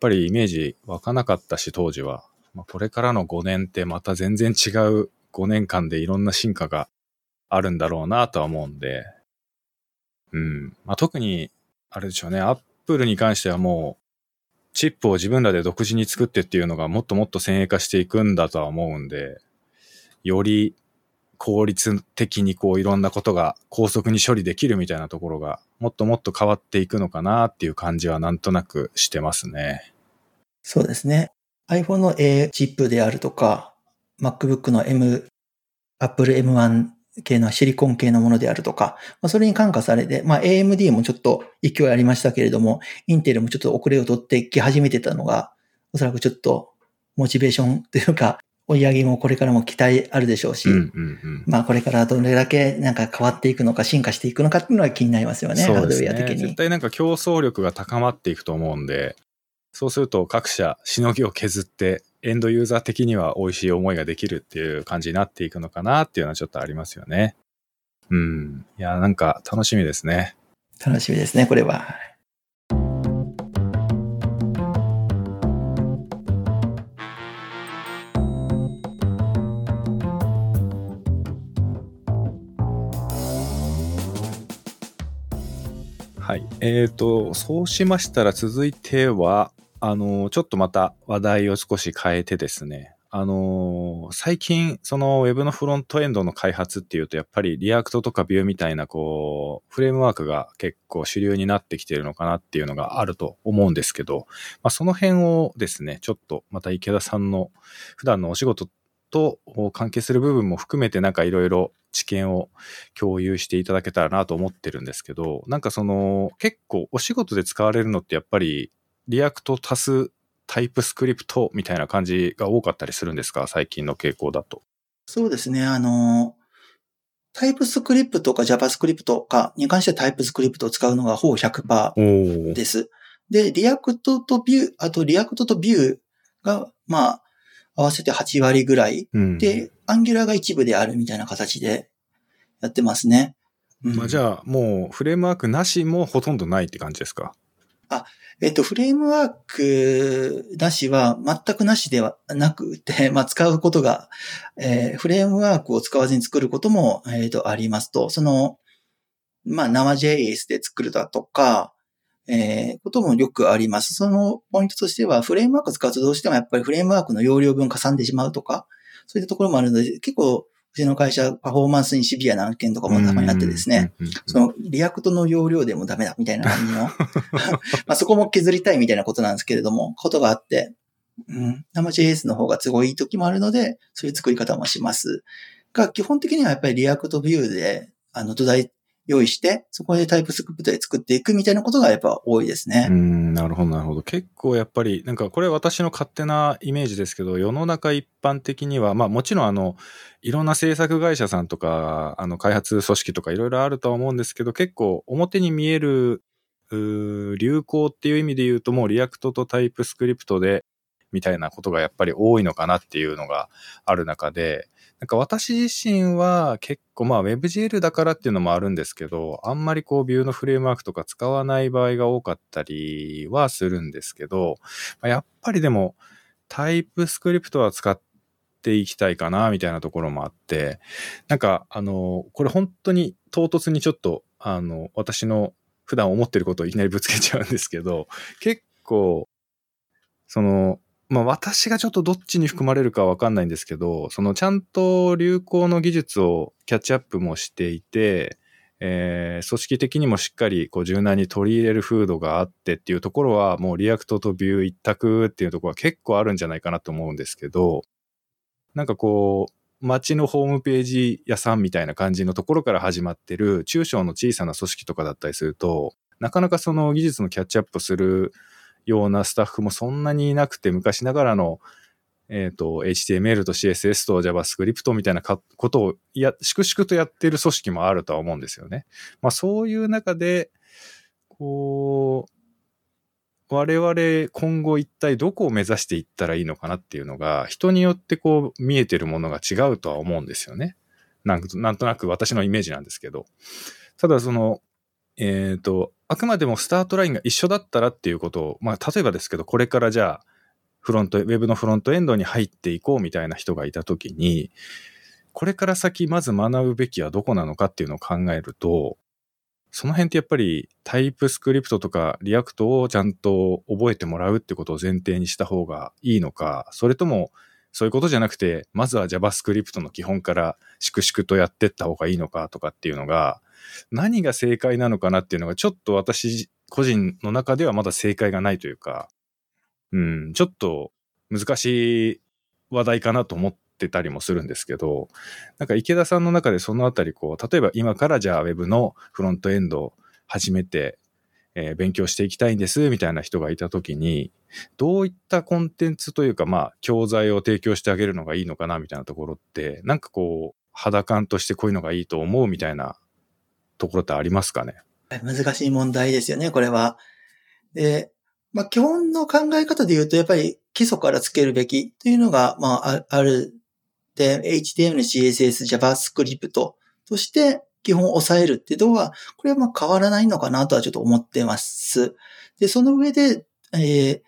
ぱりイメージ湧かなかったし、当時は。まあ、これからの5年ってまた全然違う5年間でいろんな進化があるんだろうなとは思うんで。うん。まあ、特に、あれでしょうね。アップルに関してはもう、チップを自分らで独自に作ってっていうのがもっともっと先鋭化していくんだとは思うんで、より効率的にこういろんなことが高速に処理できるみたいなところがもっともっと変わっていくのかなっていう感じはなんとなくしてますね。そうですね。iPhone の A チップであるとか、MacBook の M、Apple M1 系のシリコン系のものであるとか、まあ、それに感化されて、まあ、AMD もちょっと勢いありましたけれども、インテルもちょっと遅れを取ってき始めてたのが、おそらくちょっとモチベーションというか、追い上げもこれからも期待あるでしょうし、うんうんうん、まあこれからどれだけなんか変わっていくのか進化していくのかっていうのは気になりますよね、ね。ハードウェア的に。絶対なんか競争力が高まっていくと思うんで、そうすると各社しのぎを削ってエンドユーザー的には美味しい思いができるっていう感じになっていくのかなっていうのはちょっとありますよね。うん。いや、なんか楽しみですね。楽しみですね、これは。はい。えっ、ー、と、そうしましたら続いては、あの、ちょっとまた話題を少し変えてですね、あの最近、その Web のフロントエンドの開発っていうと、やっぱり React とか Vue みたいな、こう、フレームワークが結構主流になってきてるのかなっていうのがあると思うんですけど、まあ、その辺をですね、ちょっとまた池田さんの普段のお仕事と関係する部分も含めてなんかいろいろ知見を共有していただけたらなと思ってるんですけど、なんかその結構お仕事で使われるのってやっぱり React 足す TypeScript みたいな感じが多かったりするんですか？最近の傾向だと。そうですね。あの、 TypeScript か JavaScript かに関しては TypeScript を使うのがほぼ100%です。で、 React と Vue、あと React と Vue が、まあ、合わせて8割ぐらい。うん、で、 Angular が一部であるみたいな形でやってますね。うん、まあ、じゃあ、もうフレームワークなしもほとんどないって感じですか？あ、えっと、フレームワークなしは全くなしでは なくて、まあ、使うことが、えー、フレームワークを使わずに作ることも、えっ、ー、と、ありますと、その、まあ、生 JS で作るだとか、えー、こともよくあります。そのポイントとしては、フレームワーク使うとどうしてもやっぱりフレームワークの容量分かさんでしまうとか、そういったところもあるので、結構うちの会社、パフォーマンスにシビアな案件とかもたまにあってですね、その React の容量でもダメだみたいな感じの、まあそこも削りたいみたいなことなんですけれども、ことがあって、うん、生 JS の方が都合いい時もあるので、そういう作り方もします。が、基本的にはやっぱり React Vue で、あの土台用意して、そこで TypeScript で作っていくみたいなことがやっぱ多いですね。うん、なるほど、なるほど。結構やっぱり、なんかこれ私の勝手なイメージですけど、世の中一般的には、まあもちろんあの、いろんな制作会社さんとか、あの、開発組織とかいろいろあるとは思うんですけど、結構表に見える、流行っていう意味で言うともう React と TypeScript でみたいなことがやっぱり多いのかなっていうのがある中で、なんか私自身は結構まあ WebGL だからっていうのもあるんですけど、あんまりこうビューのフレームワークとか使わない場合が多かったりはするんですけど、やっぱりでもTypeScript は使っていきたいかなみたいなところもあって、なんかあの、これ本当に唐突にちょっとあの、私の普段思ってることをいきなりぶつけちゃうんですけど、結構、その、まあ私がちょっとどっちに含まれるかわかんないんですけど、そのちゃんと流行の技術をキャッチアップもしていて、えー、組織的にもしっかりこう柔軟に取り入れる風土があってっていうところはもう React と Vue 一択っていうところは結構あるんじゃないかなと思うんですけど、なんかこう、街のホームページ屋さんみたいな感じのところから始まってる中小の小さな組織とかだったりすると、なかなかその技術のキャッチアップするようなスタッフもそんなにいなくて、昔ながらの、えっ、と、HTML と CSS と JavaScript みたいなことをや、粛々とやっている組織もあるとは思うんですよね。まあそういう中で、こう、我々今後一体どこを目指していったらいいのかなっていうのが、人によってこう見えてるものが違うとは思うんですよね。なんなんとなく私のイメージなんですけど。ただその、えっ、ー、と、あくまでもスタートラインが一緒だったらっていうことを、まあ例えばですけど、これからじゃあ、フロント、ウェブのフロントエンドに入っていこうみたいな人がいたときに、これから先まず学ぶべきはどこなのかっていうのを考えると、その辺ってやっぱり TypeScript とか React をちゃんと覚えてもらうってことを前提にした方がいいのか、それともそういうことじゃなくて、まずは JavaScript の基本から粛々とやってった方がいいのかとかっていうのが、何が正解なのかなっていうのがちょっと私個人の中ではまだ正解がないというか、うん、ちょっと難しい話題かなと思ってたりもするんですけど、なんか池田さんの中でそのあたりこう、例えば今からじゃあ Web のフロントエンドを始めて、えー、勉強していきたいんですみたいな人がいたときに、どういったコンテンツというか、まあ、教材を提供してあげるのがいいのかなみたいなところって、なんかこう、肌感としてこういうのがいいと思うみたいなところってありますかね？難しい問題ですよね、これは。で、まあ、基本の考え方で言うと、やっぱり基礎からつけるべきというのが、まあ、ある。で、HTML、CSS、JavaScript として基本を抑えるっていうのは、これはまあ変わらないのかなとはちょっと思ってます。で、その上で、えー、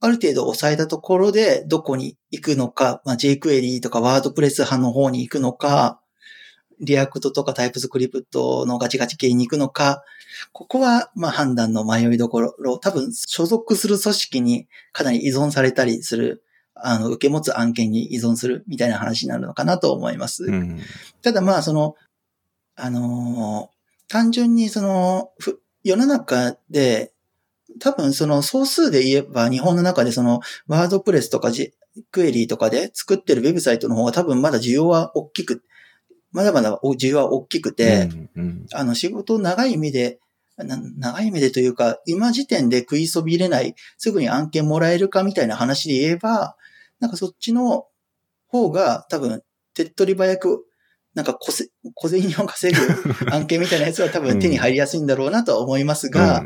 ある程度抑えたところでどこに行くのか、まあ、jQuery とか WordPress 派の方に行くのか、 React とか TypeScript のガチガチ系に行くのか、ここはまあ判断の迷いどころ、多分所属する組織にかなり依存されたりする、あの、受け持つ案件に依存するみたいな話になるのかなと思います。うん、ただまあその、あのー、単純にその、世の中で、多分その総数で言えば日本の中でそのワードプレスとかジクエリーとかで作ってるウェブサイトの方が多分まだ需要は大きく、まだまだ需要は大きくて、うんうん、あの仕事長い目で、長い目でというか、今時点で食いそびれない、すぐに案件もらえるかみたいな話で言えば、なんかそっちの方が多分手っ取り早くなんか小せ小銭を稼ぐ 案件みたいなやつは多分手に入りやすいんだろうなとは思いますが、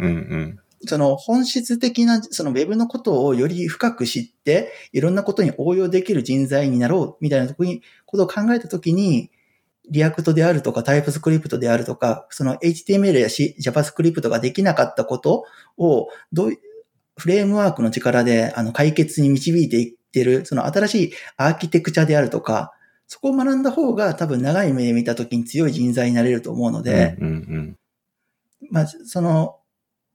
その本質的な、その Web のことをより深く知って、いろんなことに応用できる人材になろうみたいなとこに、ことを考えたときに、 React であるとか、 TypeScript であるとか、その HTML や JavaScript ができなかったことを、どういう、フレームワークの力であの解決に導いていってる、その新しいアーキテクチャであるとか、そこを学んだ方が多分長い目で見たときに強い人材になれると思うので、うんうんうん、まあ、その、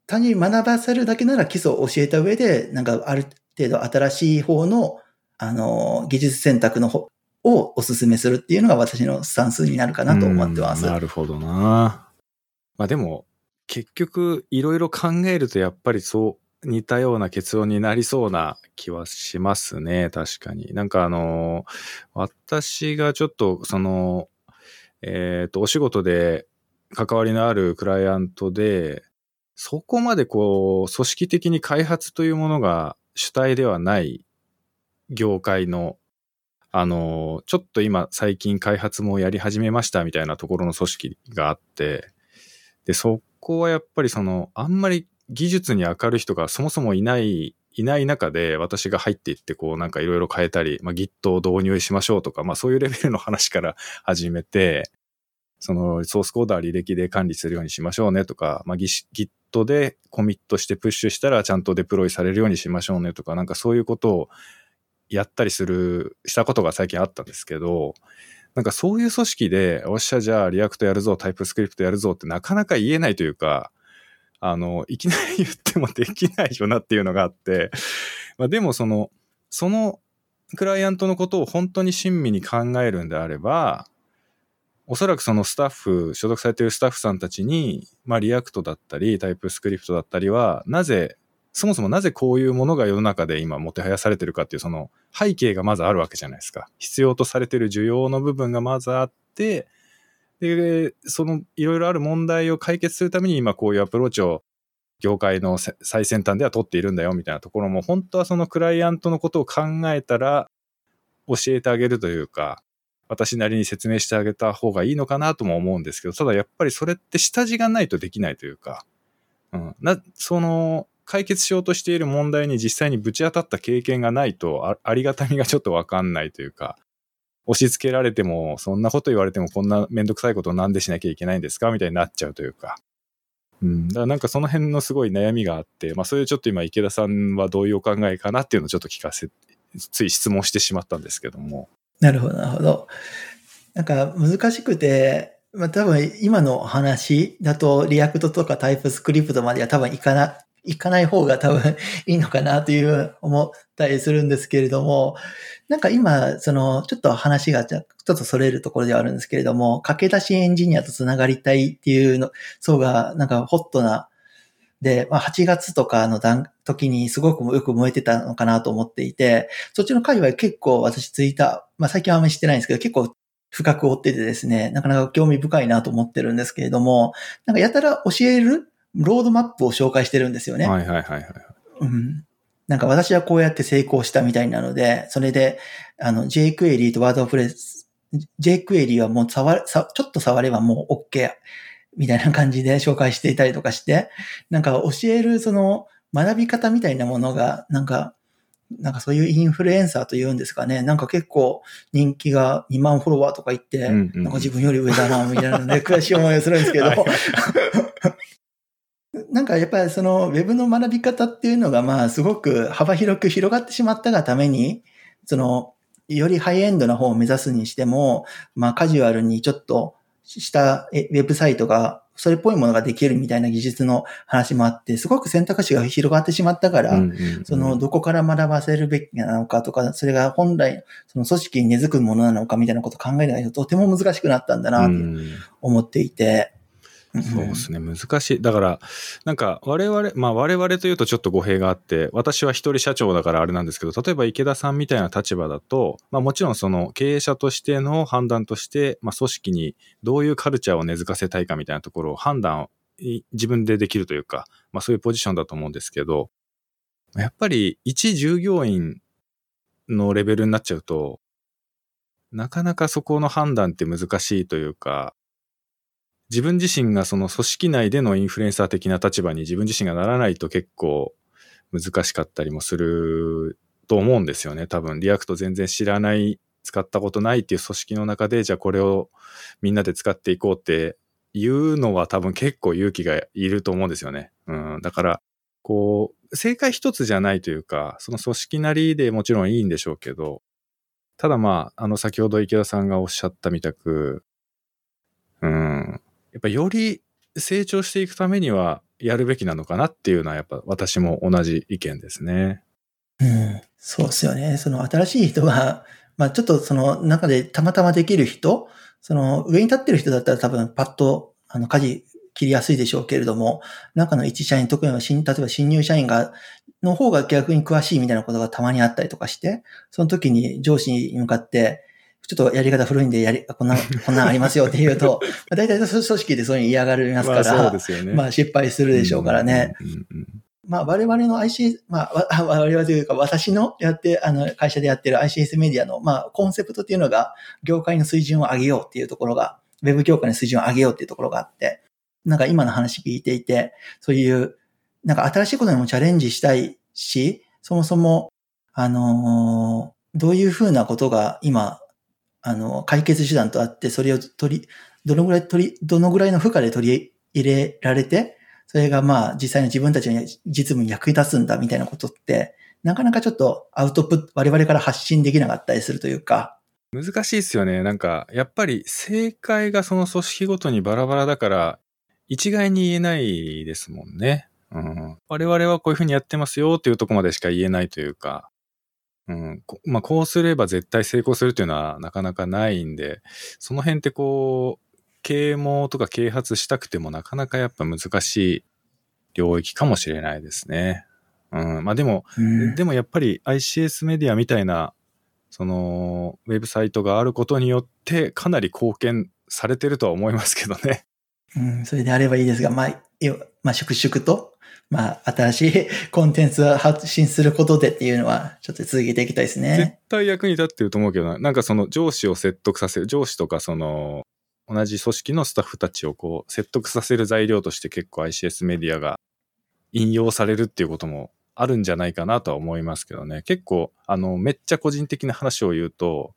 単純に学ばせるだけなら基礎を教えた上で、なんかある程度新しい方の、あの、技術選択の方をお勧めするっていうのが私のスタンスになるかなと思ってます。なるほどな。まあでも、結局、いろいろ考えるとやっぱりそう似たような結論になりそうな気はしますね。確かに。なんかあの、私がちょっとその、えっ、ー、と、お仕事で関わりのあるクライアントで、そこまでこう、組織的に開発というものが主体ではない業界の、あの、ちょっと今最近開発もやり始めましたみたいなところの組織があって、で、そこはやっぱりその、あんまり技術に明るい人がそもそもいない、いない中で私が入っていってこうなんかいろいろ変えたり、まあ、Git を導入しましょうとか、まあそういうレベルの話から 始めて、そのソースコードは履歴で管理するようにしましょうねとか、まあ Git でコミットしてプッシュしたらちゃんとデプロイされるようにしましょうねとか、なんかそういうことをやったりする、したことが最近あったんですけど、なんかそういう組織で、おっしゃ、じゃあ React やるぞ、 TypeScript やるぞってなかなか言えないというか、あの、いきなり言ってもできないよなっていうのがあって、まあでもその、そのクライアントのことを本当に親身に考えるんであれば、おそらくそのスタッフ、所属されているスタッフさんたちに、まあ React だったり、 TypeScript だったりは、なぜ、そもそもなぜこういうものが世の中で今もてはやされてるかっていうその背景がまずあるわけじゃないですか。必要とされてる需要の部分がまずあって、で、そのいろいろある問題を解決するために今こういうアプローチを業界の最先端では取っているんだよみたいなところも、本当はそのクライアントのことを考えたら、教えてあげるというか、私なりに説明してあげた方がいいのかなとも思うんですけど、ただやっぱりそれって下地がないとできないというか、うん、な、その、解決しようとしている問題に実際にぶち当たった経験がないとあ、ありがたみがちょっとわかんないというか、押し付けられても、そんなこと言われてもこんなめんどくさいことをなんでしなきゃいけないんですかみたいになっちゃうというか。うん。だからなんかその辺のすごい悩みがあって、まあそれちょっと今池田さんはどういうお考えかなっていうのをちょっと聞かせ、つい質問してしまったんですけども。なるほど、なるほど。なんか難しくて、まあ多分今の話だと React とか TypeScript までは多分いかな、いかない方が多分いいのかなという思ったりするんですけれども、なんか今、その、ちょっと話がちょっとそれるところではあるんですけれども、駆け出しエンジニアと繋がりたいっていうの、層がなんかホットな、で、まあ、8月とかの段、時にすごくよく燃えてたのかなと思っていて、そっちの界隈結構私ツイッター、まあ最近はあんまりしてないんですけど、結構深く追っててですね、なかなか興味深いなと思ってるんですけれども、なんかやたら教えるロードマップを紹介してるんですよね。はいはいはいはい。うん。なんか私はこうやって成功したみたいなので、それで、あの、jQuery と WordPress、jQuery はもう触さ、ちょっと触ればもう OK みたいな感じで紹介していたりとかして、なんか教えるその学び方みたいなものが、なんか、なんかそういうインフルエンサーというんですかね。なんか結構人気が2万フォロワーとか言って、なんか自分より上だな、みたいなので悔しい思いをするんですけど、なんかやっぱりそのウェブの学び方っていうのがまあすごく幅広く広がってしまったがために、そのよりハイエンドな方を目指すにしても、まあカジュアルにちょっとしたウェブサイトがそれっぽいものができるみたいな技術の話もあって、すごく選択肢が広がってしまったから、そのどこから学ばせるべきなのかとか、それが本来その組織に根付くものなのかみたいなことを考えないととても難しくなったんだなと思っていて、そうですね、難しい。だから、なんか我々、まあ我々というとちょっと語弊があって、私は一人社長だからあれなんですけど、例えば池田さんみたいな立場だと、まあもちろんその経営者としての判断として、まあ組織にどういうカルチャーを根付かせたいかみたいなところを判断自分でできるというか、まあそういうポジションだと思うんですけど、やっぱり一従業員のレベルになっちゃうと、なかなかそこの判断って難しいというか、自分自身がその組織内でのインフルエンサー的な立場に自分自身がならないと結構難しかったりもすると思うんですよね。多分、 React 全然知らない、使ったことないっていう組織の中で、じゃあこれをみんなで使っていこうっていうのは多分結構勇気がいると思うんですよね。うん。だから、こう、正解一つじゃないというか、その組織なりでもちろんいいんでしょうけど、ただまあ、あの先ほど池田さんがおっしゃったみたく、うん、やっぱより成長していくためにはやるべきなのかなっていうのはやっぱ私も同じ意見ですね。うん、そうですよね。その新しい人が、まあちょっとその中でたまたまできる人、その上に立ってる人だったら多分パッとあの舵切りやすいでしょうけれども、中の一社員、特に新、例えば新入社員が、の方が逆に詳しいみたいなことがたまにあったりとかして、その時に上司に向かって、ちょっとやり方古いんで、やり、こんな、こんなんありますよって言うと、まあ、大体組織でそういうの嫌がりますから、まあ、ね、まあ失敗するでしょうからね。まあ我々の ICS、まあ 我々というか私のやって、あの会社でやってる ICS メディアの、まあコンセプトっていうのが、業界の水準を上げようっていうところが、ウェブ業界の水準を上げようっていうところがあって、なんか今の話聞いていて、そういう、なんか新しいことにもチャレンジしたいし、そもそも、あのー、どういうふうなことが今あの、解決手段とあって、それを取り、どのぐらい取り、どのぐらいの負荷で取り入れられて、それがまあ実際の自分たちの実務に役に立つんだみたいなことって、なかなかちょっとアウトプット、我々から発信できなかったりするというか。難しいですよね。なんか、やっぱり正解がその組織ごとにバラバラだから、一概に言えないですもんね。うん、我々はこういうふうにやってますよっていうとこまでしか言えないというか、うん。まあ、こうすれば絶対成功するっていうのはなかなかないんで、その辺ってこう、啓蒙とか啓発したくてもなかなかやっぱ難しい領域かもしれないですね。うん。まあでも、うん、でもやっぱり ICS メディアみたいな、その、ウェブサイトがあることによってかなり貢献されてるとは思いますけどね。うん、それであればいいですが、まあ、まあ、粛々とまあ、新しい コンテンツを発信することでっていうのは、ちょっと続けていきたいですね絶。対役に立ってると思うけどな。なんかその上司を説得させる、上司とかその、同じ組織のスタッフたちをこう、説得させる材料として結構 ICS メディアが引用されるっていうこともあるんじゃないかなとは思いますけどね。結構、あの、めっちゃ個人的な話を言うと、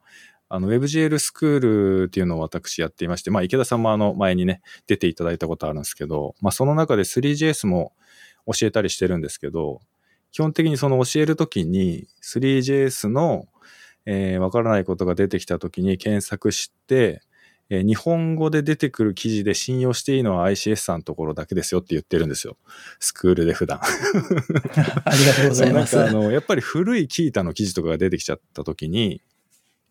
あの、WebGL スクールっていうのを私やっていまして、まあ、池田さんもあの、前にね、出ていただいたことあるんですけど、まあ、その中で 3JS も教えたりしてるんですけど、基本的にその教えるときに 3JS の、えーわからないことが出てきたときに検索して、えー日本語で出てくる記事で信用していいのは ICS さんのところだけですよって言ってるんですよ。スクールで普段。ありがとうございます。なんかあの、やっぱり古いキータの記事とかが出てきちゃった時に、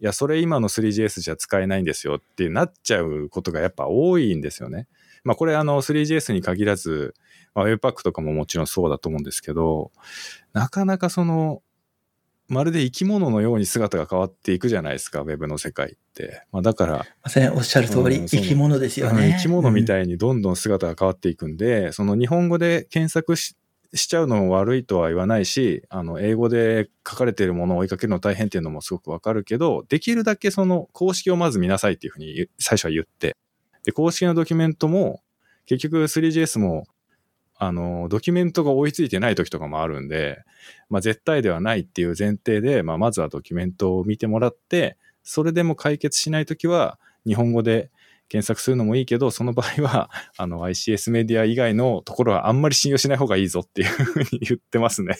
いや、それ今の 3JS じゃ使えないんですよってなっちゃうことがやっぱ多いんですよね。まあこれあの 3JS に限らず、まあ、Webpack とかももちろんそうだと思うんですけど、なかなかその、まるで生き物のように姿が変わっていくじゃないですか、Web の世界って。まあだから、まさにおっしゃる通り、うん生き物ですよね。生き物みい。たいにどんどん姿が変わっていくんで、その日本語で検索ししちゃうのも悪いとは言わないし、あの、英語で書かれているものを追いかけるの大変っていうのもすごくわかるけど、できるだけその公式をまず見なさいっていうふうに最初は言って、で、公式のドキュメントも、結局 3JS も、あの、ドキュメントが追いついてない時とかもあるんで、まあ絶対ではないっていう前提で、まあまずはドキュメントを見てもらって、それでも解決しないときは、日本語で検索するのもいいけど、その場合は、あの、ICS メディア以外のところはあんまり信用しない方がいいぞっていうふうに言ってますね。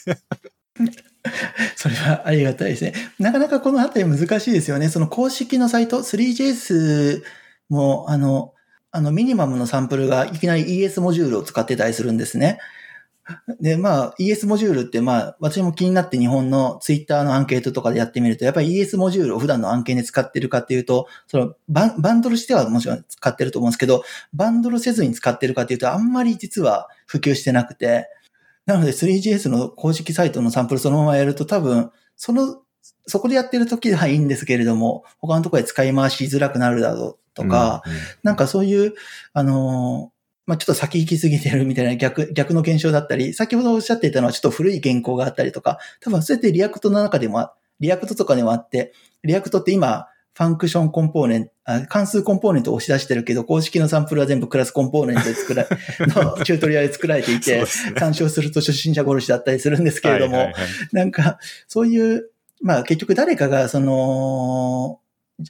それはありがたいですね。なかなかこの辺り難しいですよね。その公式のサイト、3JS も、あの、あの、ミニマムのサンプルがいきなり ES モジュールを使ってたりするんですね。で、まあ、ES モジュールって、まあ、私も気になって日本のツイッターのアンケートとかでやってみると、やっぱり ES モジュールを普段の案件で使ってるかっていうと、そのバン、バンドルしてはもちろん使ってると思うんですけど、バンドルせずに使ってるかっていうと、あんまり実は普及してなくて、なので 3GS の公式サイトのサンプルそのままやると多分、その、そこでやってる時はいいんですけれども、他のところで使い回しづらくなるだろうとか、うん、なんかそういう、あのーまあ、ちょっと先行きすぎてるみたいな逆、逆の現象だったり、先ほどおっしゃっていたのはちょっと古い原稿があったりとか、多分そうやって React の中でもあ、 React とかでもあって、 React って今、ファンクションコンポーネント、あ関数コンポーネントを押し出してるけど、公式のサンプルは全部クラスコンポーネントで作ら、のチュートリアルで作られていてね。参照すると初心者殺しだったりするんですけれども、はいはいはい。なんか、そういう、まあ結局誰かがその、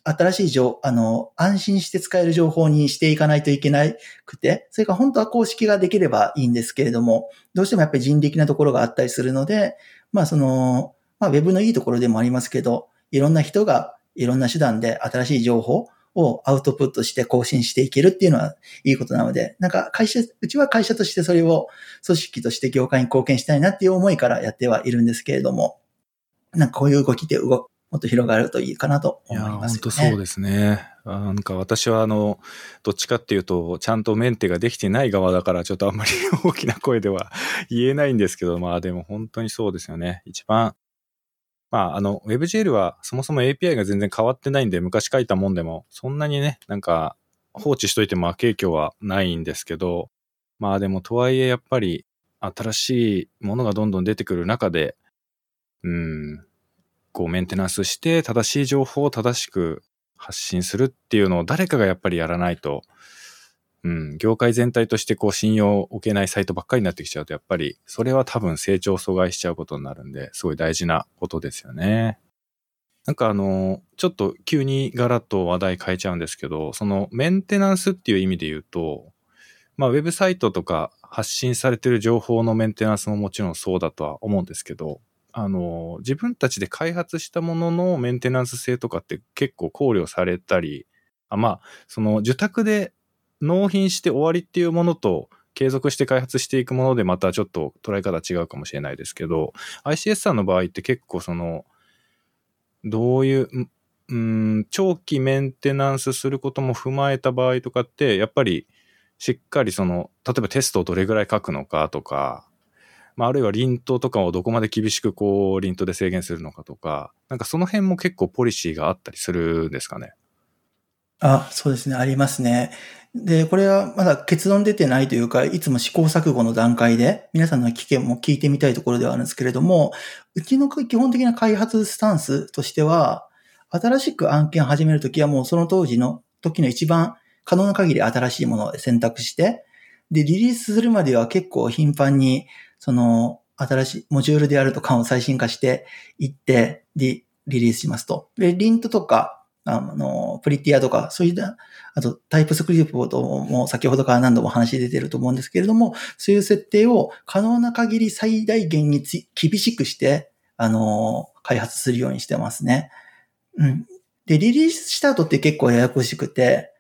新しい情、あの、安心して使える情報にしていかないといけなくて、それから本当は公式ができればいいんですけれども、どうしてもやっぱり人力なところがあったりするので、まあその、まあウェブのいいところでもありますけど、いろんな人がいろんな手段で新しい情報をアウトプットして更新していけるっていうのはいいことなので、なんか会社、うちは会社としてそれを組織として業界に貢献したいなっていう思いからやってはいるんですけれども、なんかこういう動きで動もっと広がるといいかなと、思いますよね。本当そうですね。なんか私はあの、どっちかっていうと、ちゃんとメンテができてない側だから、ちょっとあんまり大きな声では言えないんですけど、まあでも本当にそうですよね。一番、まああの、WebGL はそもそも API が全然変わってないんで、昔書いたもんでも、そんなにね、なんか放置しといても悪影響はないんですけど、まあでもとはいえやっぱり新しいものがどんどん出てくる中で、うん、こうメンテナンスして正しい情報を正しく発信するっていうのを誰かがやっぱりやらないと、うん、業界全体としてこう信用を置けないサイトばっかりになってきちゃうと、やっぱりそれは多分成長を阻害しちゃうことになるんで、すごい大事なことですよね。なんかあの、ちょっと急にガラッと話題変えちゃうんですけど、そのメンテナンスっていう意味で言うと、まあウェブサイトとか発信されてる情報のメンテナンスももちろんそうだとは思うんですけど、あの、自分たちで開発したもののメンテナンス性とかって結構考慮されたり、あまあ、その受託で納品して終わりっていうものと継続して開発していくものでまたちょっと捉え方違うかもしれないですけど、ICS さんの場合って結構その、どういう、うん、長期メンテナンスすることも踏まえた場合とかって、やっぱりしっかりその、例えばテストをどれぐらい書くのかとか、まあ、あるいはリントとかをどこまで厳しくこう、リントで制限するのかとか、なんかその辺も結構ポリシーがあったりするんですかね？あ、そうですね、ありますね。で、これはまだ結論出てないというか、いつも試行錯誤の段階で、皆さんの意見も聞いてみたいところではあるんですけれども、うちの基本的な開発スタンスとしては、新しく案件始めるときはもうその当時の時の一番可能な限り新しいものを選択して、で、リリースするまでは結構頻繁に、その、新しいモジュールであるとかを最新化していって、リリースしますと。で、リントとか、あの、プリティアとか、そういった、あとタイプスクリプトも先ほどから何度も話出てると思うんですけれども、そういう設定を可能な限り最大限に厳しくして、あの、開発するようにしてますね。うん。で、リリースした後って結構ややこしくて、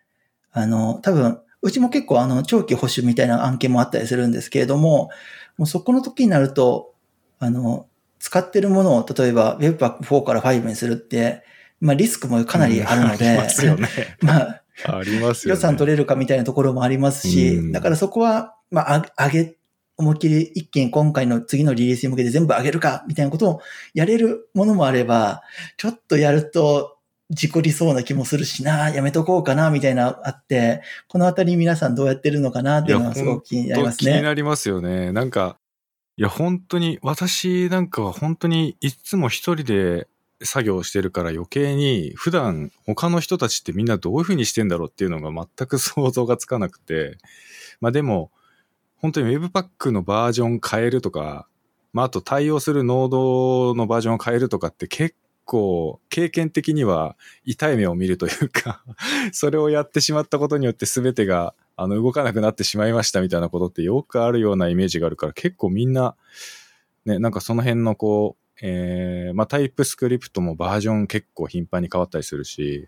あの、多分、うちも結構あの、長期保守みたいな案件もあったりするんですけれども、もうそこの時になると、あの、使ってるものを、例えば Webpack4 から5にするって、まあリスクもかなりあるので、うん、ありますよね。まあ、ありますよね。予算取れるかみたいなところもありますし、うん、だからそこは、まあ、上げ、思いっきり一件今回の次のリリースに向けて全部上げるかみたいなことをやれるものもあれば、ちょっとやると事故りそうな気もするしな、やめとこうかな、みたいなあって、このあたり皆さんどうやってるのかなっていうのはすごく気になりますね。気になりますよね。なんか、いや、本当に、私なんかは本当にいつも一人で作業してるから余計に普段他の人たちってみんなどういう風にしてんだろうっていうのが全く想像がつかなくて、まあでも、本当に Webpack のバージョン変えるとか、まああと対応するノードのバージョンを変えるとかって結構経験的には痛い目を見るというか それをやってしまったことによって全てがあの動かなくなってしまいましたみたいなことってよくあるようなイメージがあるから結構みんな、ね、なんかその辺のこう、えー、まあ、タイプスクリプトもバージョン結構頻繁に変わったりするし、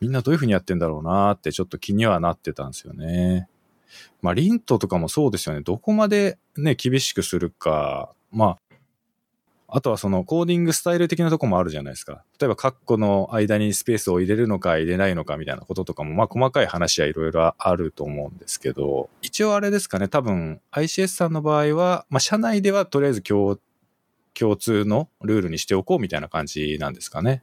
みんなどういう風にやってんだろうなってちょっと気にはなってたんですよね。まあ、リントとかもそうですよね。どこまでね、厳しくするか。まあ、あとはそのコーディングスタイル的なとこもあるじゃないですか。例えば、カッコの間にスペースを入れるのか入れないのかみたいなこととかも、まあ細かい話はいろいろあると思うんですけど、一応あれですかね、多分 ICS さんの場合は、まあ社内ではとりあえず共共通のルールにしておこうみたいな感じなんですかね。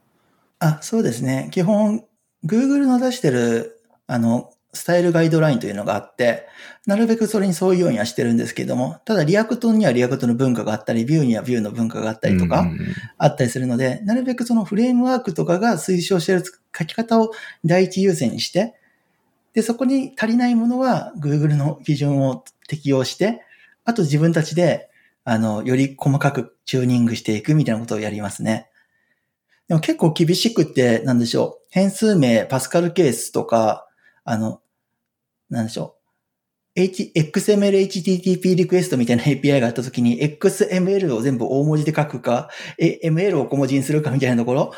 あ、そうですね。基本、Google の出してる、あの、スタイルガイドラインというのがあって、なるべくそれに沿うようにはしてるんですけども、ただ React には React の文化があったり、 Vue には Vue の文化があったりとか、あったりするので、なるべくそのフレームワークとかが推奨している書き方を第一優先にして、で、そこに足りないものは Google の基準を適用して、あと自分たちであの、より細かくチューニングしていくみたいなことをやりますね。でも結構厳しくって、なんでしょう。変数名、パスカルケースとか、あの、なんでしょう。H、XML HTTP リクエストみたいな API があったときに XML を全部大文字で書くか、ML を小文字にするかみたいなところ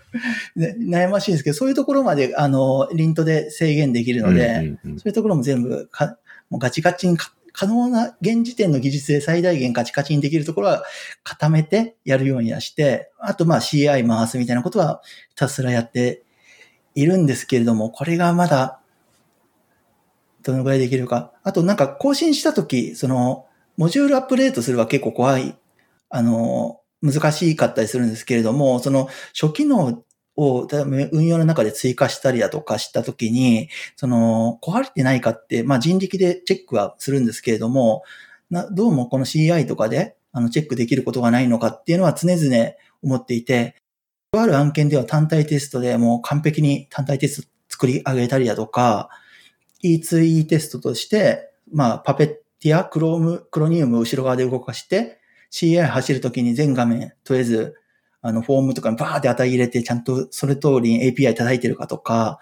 悩ましいんですけど、そういうところまで、あの、リントで制限できるので、そういうところも全部か、もうガチガチに可能な現時点の技術で最大限カチカチにできるところは固めてやるようにはして、あとまあ CI 回すみたいなことはひたすらやっているんですけれども、これがまだどのぐらいできるか。あとなんか更新したとき、その、モジュールアップデートするは結構怖い、あの、難しかったりするんですけれども、その初機能を運用の中で追加したりだとかしたときに、その、壊れてないかって、まあ人力でチェックはするんですけれども、などうもこの CI とかで、あの、チェックできることがないのかっていうのは常々思っていて、とある案件では単体テストでもう完璧に単体テスト作り上げたりだとか、E2E テストとして、まあ、パペッティア、クローム、クロニウムを後ろ側で動かして、CI 走るときに全画面、とりあえずあの、フォームとかにバーって値入れて、ちゃんとそれ通りに API 叩いてるかとか、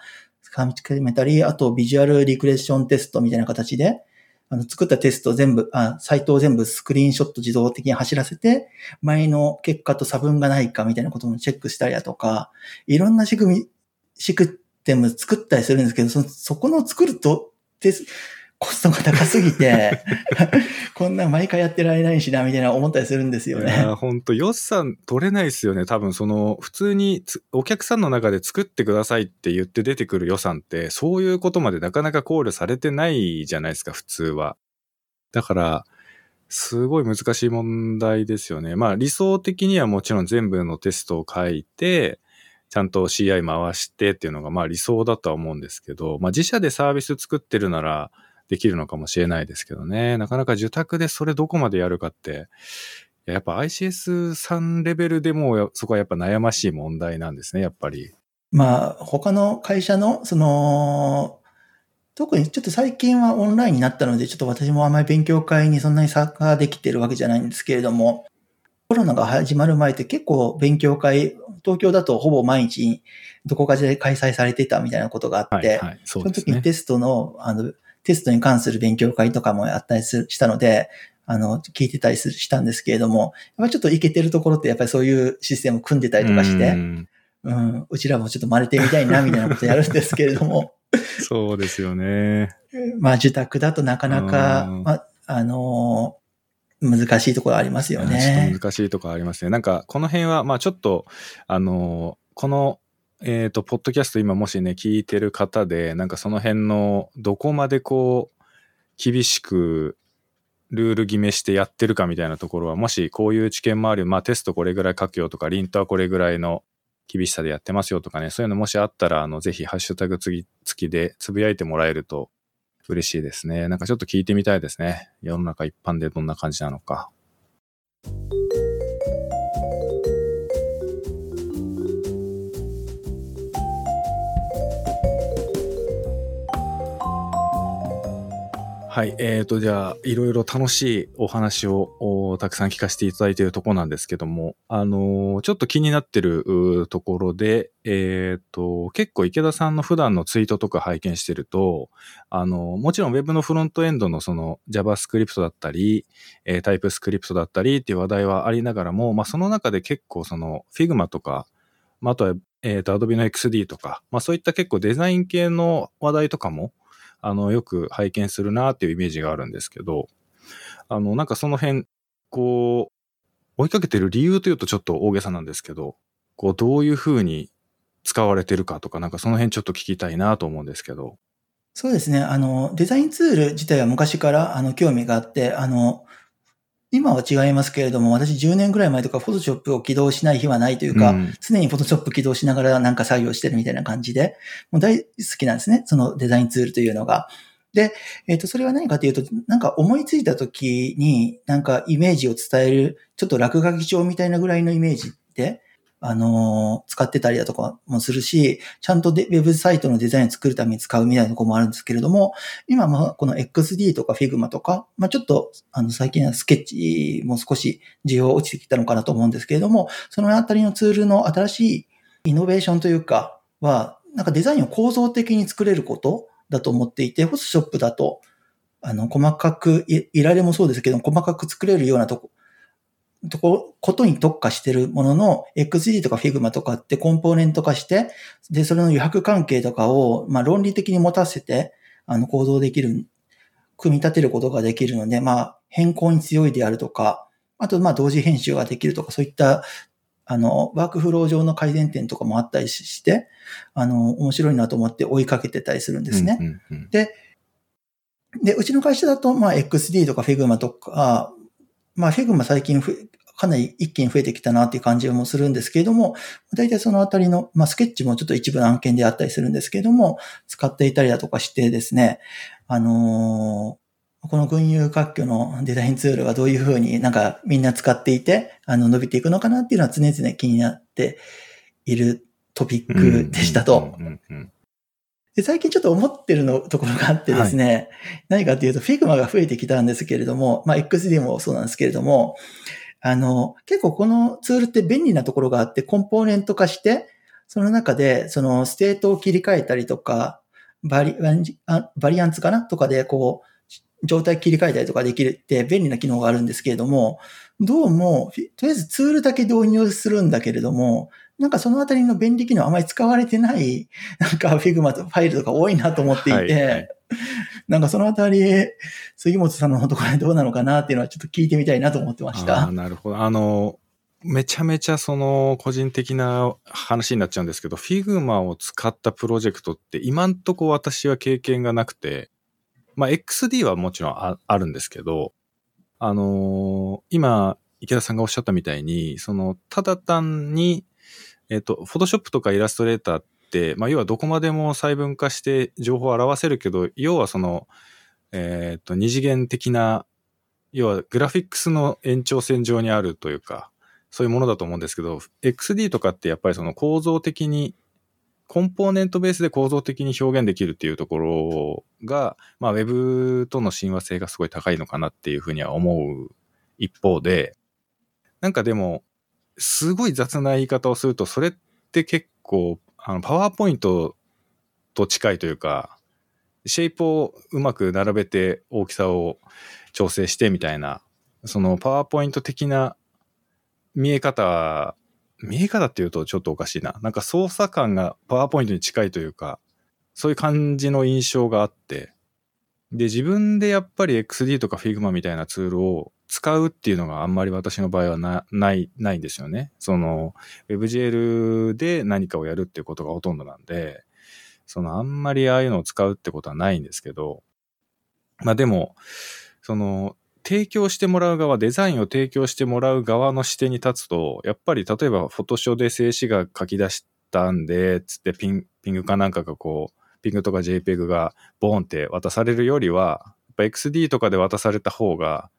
掴みつけめたり、あとビジュアルリクレッションテストみたいな形で、あの、作ったテスト全部、あ、サイトを全部スクリーンショット自動的に走らせて、前の結果と差分がないかみたいなこともチェックしたりだとか、いろんな仕組み、システム作ったりするんですけど、そ、そこの作ると、コストが高すぎて、こんな毎回やってられないしな、みたいな思ったりするんですよね。いや、ほんと予算取れないですよね。多分その、普通にお客さんの中で作ってくださいって言って出てくる予算って、そういうことまでなかなか考慮されてないじゃないですか、普通は。だから、すごい難しい問題ですよね。まあ理想的にはもちろん全部のテストを書いて、ちゃんと CI 回してっていうのがまあ理想だとは思うんですけど、まあ自社でサービス作ってるならできるのかもしれないですけどね。なかなか受託でそれどこまでやるかって、やっぱ ICS3 レベルでもそこはやっぱ悩ましい問題なんですね、やっぱり。まあ、他の会社の、その、特にちょっと最近はオンラインになったので、ちょっと私もあまり勉強会にそんなに参加できてるわけじゃないんですけれども、コロナが始まる前って結構勉強会、東京だとほぼ毎日どこかで開催されてたみたいなことがあって、はいはい、そ、ね、の時にテストの、あの、テストに関する勉強会とかもやったりしたので、あの、聞いてたりしたんですけれども、やっぱりちょっといけてるところってやっぱりそういうシステムを組んでたりとかして、うんうん、うちらもちょっと真似てみたいな、みたいなことやるんですけれども。そうですよね。まあ、受託だとなかなか、まあ、あのー、難しいところありますよね。ちょっと難しいところありますね。なんか、この辺は、まあちょっと、あの、この、えっ、ー、と、ポッドキャスト今もしね、聞いてる方で、なんかその辺の、どこまでこう、厳しくルール決めしてやってるかみたいなところは、もしこういう知見もある、まあテストこれぐらい書くよとか、リントはこれぐらいの厳しさでやってますよとかね、そういうのもしあったら、あの、ぜひハッシュタグ付きでつぶやいてもらえると嬉しいですね。なんかちょっと聞いてみたいですね。世の中一般でどんな感じなのか。はい。えっ、ー、と、じゃあ、いろいろ楽しいお話をたくさん聞かせていただいているところなんですけども、あのー、ちょっと気になってるところで、えっ、ー、と、結構池田さんの普段のツイートとか拝見してると、あのもちろん Web のフロントエンドのその JavaScript だったり、えー、TypeScript だったりっていう話題はありながらも、まあ、その中で結構その Figma とか、まあ、あとは、えっ、と、Adobe の XD とか、まあ、そういった結構デザイン系の話題とかも、あの、よく拝見するなっていうイメージがあるんですけど、あの、なんかその辺、こう、追いかけてる理由というとちょっと大げさなんですけど、こう、どういうふうに使われてるかとか、なんかその辺ちょっと聞きたいなと思うんですけど。そうですね。あの、デザインツール自体は昔からあの興味があって、あの、今は違いますけれども、私10年ぐらい前とか、フォトショップを起動しない日はないというか、うん、常にフォトショップ起動しながらなんか作業してるみたいな感じで、もう大好きなんですね。そのデザインツールというのが。で、えっ、ー、と、それは何かというと、なんか思いついた時に、なんかイメージを伝える、ちょっと落書き帳みたいなぐらいのイメージで、あの、使ってたりだとかもするし、ちゃんとでウェブサイトのデザインを作るために使うみたいなとこもあるんですけれども、今もこの XD とか Figma とか、まあちょっと、あの、最近はスケッチも少し需要落ちてきたのかなと思うんですけれども、そのあたりのツールの新しいイノベーションというか、は、なんかデザインを構造的に作れることだと思っていて、Photoshop だと、あの、細かく、いいられもそうですけど、細かく作れるようなとこ、とこ、ことに特化してるものの、XD とか Figma とかってコンポーネント化して、で、それの余白関係とかを、まあ論理的に持たせて、あの、行動できる、組み立てることができるので、まあ、変更に強いであるとか、あと、まあ、同時編集ができるとか、そういった、あの、ワークフロー上の改善点とかもあったりして、あの、面白いなと思って追いかけてたりするんですね。うんうんうん、で、で、うちの会社だと、まあ、XD とか Figma とか、まあ、Figma 最近かなり一気に増えてきたなっていう感じもするんですけれども、大体そのあたりの、まあ、スケッチもちょっと一部の案件であったりするんですけれども、使っていたりだとかしてですね、あのー、この群雄割拠のデザインツールがどういうふうになんかみんな使っていて、あの、伸びていくのかなっていうのは常々気になっているトピックでしたと。で最近ちょっと思ってるのところがあってですね、はい、何かっていうと、 Figma が増えてきたんですけれども、まあ、XD もそうなんですけれども、あの、結構このツールって便利なところがあって、コンポーネント化して、その中で、そのステートを切り替えたりとか、バリバリアンツかなとかで、こう、状態切り替えたりとかできるって便利な機能があるんですけれども、どうも、とりあえずツールだけ導入するんだけれども、なんかそのあたりの便利機能あまり使われてない、なんか Figma とファイルとか多いなと思っていて、はいはい、なんかそのあたり、杉本さんのところでどうなのかなっていうのはちょっと聞いてみたいなと思ってました。なるほど。あの、めちゃめちゃその個人的な話になっちゃうんですけど、Figma を使ったプロジェクトって今んとこ私は経験がなくて、まあ XD はもちろんあるんですけど、あのー、今、池田さんがおっしゃったみたいに、その、ただ単に、えっ、と、フォトショップとかイラストレーターって、まあ、要はどこまでも細分化して情報を表せるけど、要はその、えっ、と、二次元的な、要はグラフィックスの延長線上にあるというか、そういうものだと思うんですけど、XD とかってやっぱりその構造的に、コンポーネントベースで構造的に表現できるっていうところが、まあ、ウェブとの親和性がすごい高いのかなっていうふうには思う一方で、なんかでも、すごい雑な言い方をすると、それって結構、あの、パワーポイントと近いというか、シェイプをうまく並べて大きさを調整してみたいな、そのパワーポイント的な見え方、見え方っていうとちょっとおかしいな。なんか操作感がパワーポイントに近いというか、そういう感じの印象があって、で、自分でやっぱり XD とか Figma みたいなツールを使うっていうのがあんまり私の場合はなない、ないんですよね。その、WebGL で何かをやるっていうことがほとんどなんで、そのあんまりああいうのを使うってことはないんですけど、まあでも、その、提供してもらう側、デザインを提供してもらう側の視点に立つと、やっぱり例えばフォトショーで静止画書き出したんで、つってピンピングかなんかがこう、ピングとか JPEG がボーンって渡されるよりは、やっぱ XD とかで渡された方が、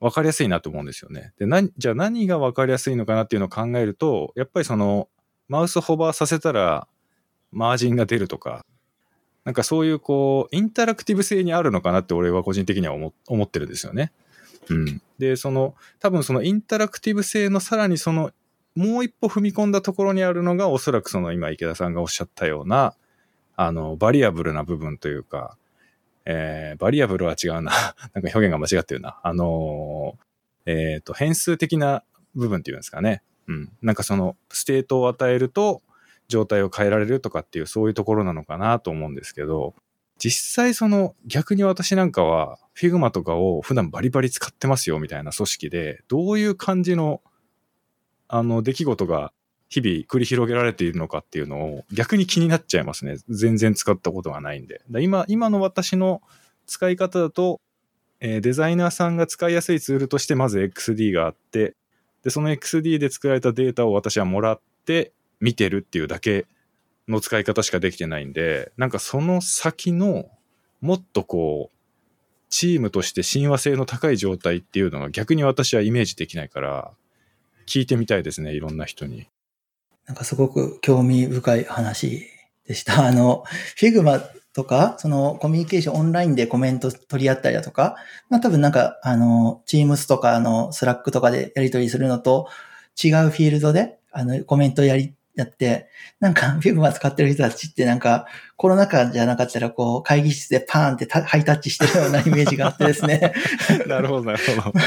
分かりやすいなと思うんですよね。で、な、じゃあ何が分かりやすいのかなっていうのを考えると、やっぱりその、マウスホバーさせたら、マージンが出るとか、なんかそういうこう、インタラクティブ性にあるのかなって俺は個人的には思思ってるんですよね。うん。で、その、多分そのインタラクティブ性のさらにその、もう一歩踏み込んだところにあるのが、おそらくその今池田さんがおっしゃったような、あの、バリアブルな部分というか、えー、バリアブルは違うな。なんか表現が間違ってるな。あのーえっ、と、変数的な部分っていうんですかね。うん。なんかその、ステートを与えると、状態を変えられるとかっていう、そういうところなのかなと思うんですけど、実際その、逆に私なんかは、Figma とかを普段バリバリ使ってますよみたいな組織で、どういう感じの、あの、出来事が日々繰り広げられているのかっていうのを逆に気になっちゃいますね。全然使ったことがないんで。今、今の私の使い方だと、えーデザイナーさんが使いやすいツールとしてまず XD があって、で、その XD で作られたデータを私はもらって見てるっていうだけの使い方しかできてないんで、なんかその先のもっとこう、チームとして親和性の高い状態っていうのが逆に私はイメージできないから、聞いてみたいですね、いろんな人に。なんかすごく興味深い話でした。あの、Figma とか、そのコミュニケーションオンラインでコメント取り合ったりだとか、まあ多分なんか、あの、Teams とか、あの、Slack とかでやり取りするのと違うフィールドで、あの、コメントやり、やって、なんか Figma 使ってる人たちってなんか、コロナ禍じゃなかったらこう、会議室でパーンってタハイタッチしてるようなイメージがあってですね。なるほど、なるほど。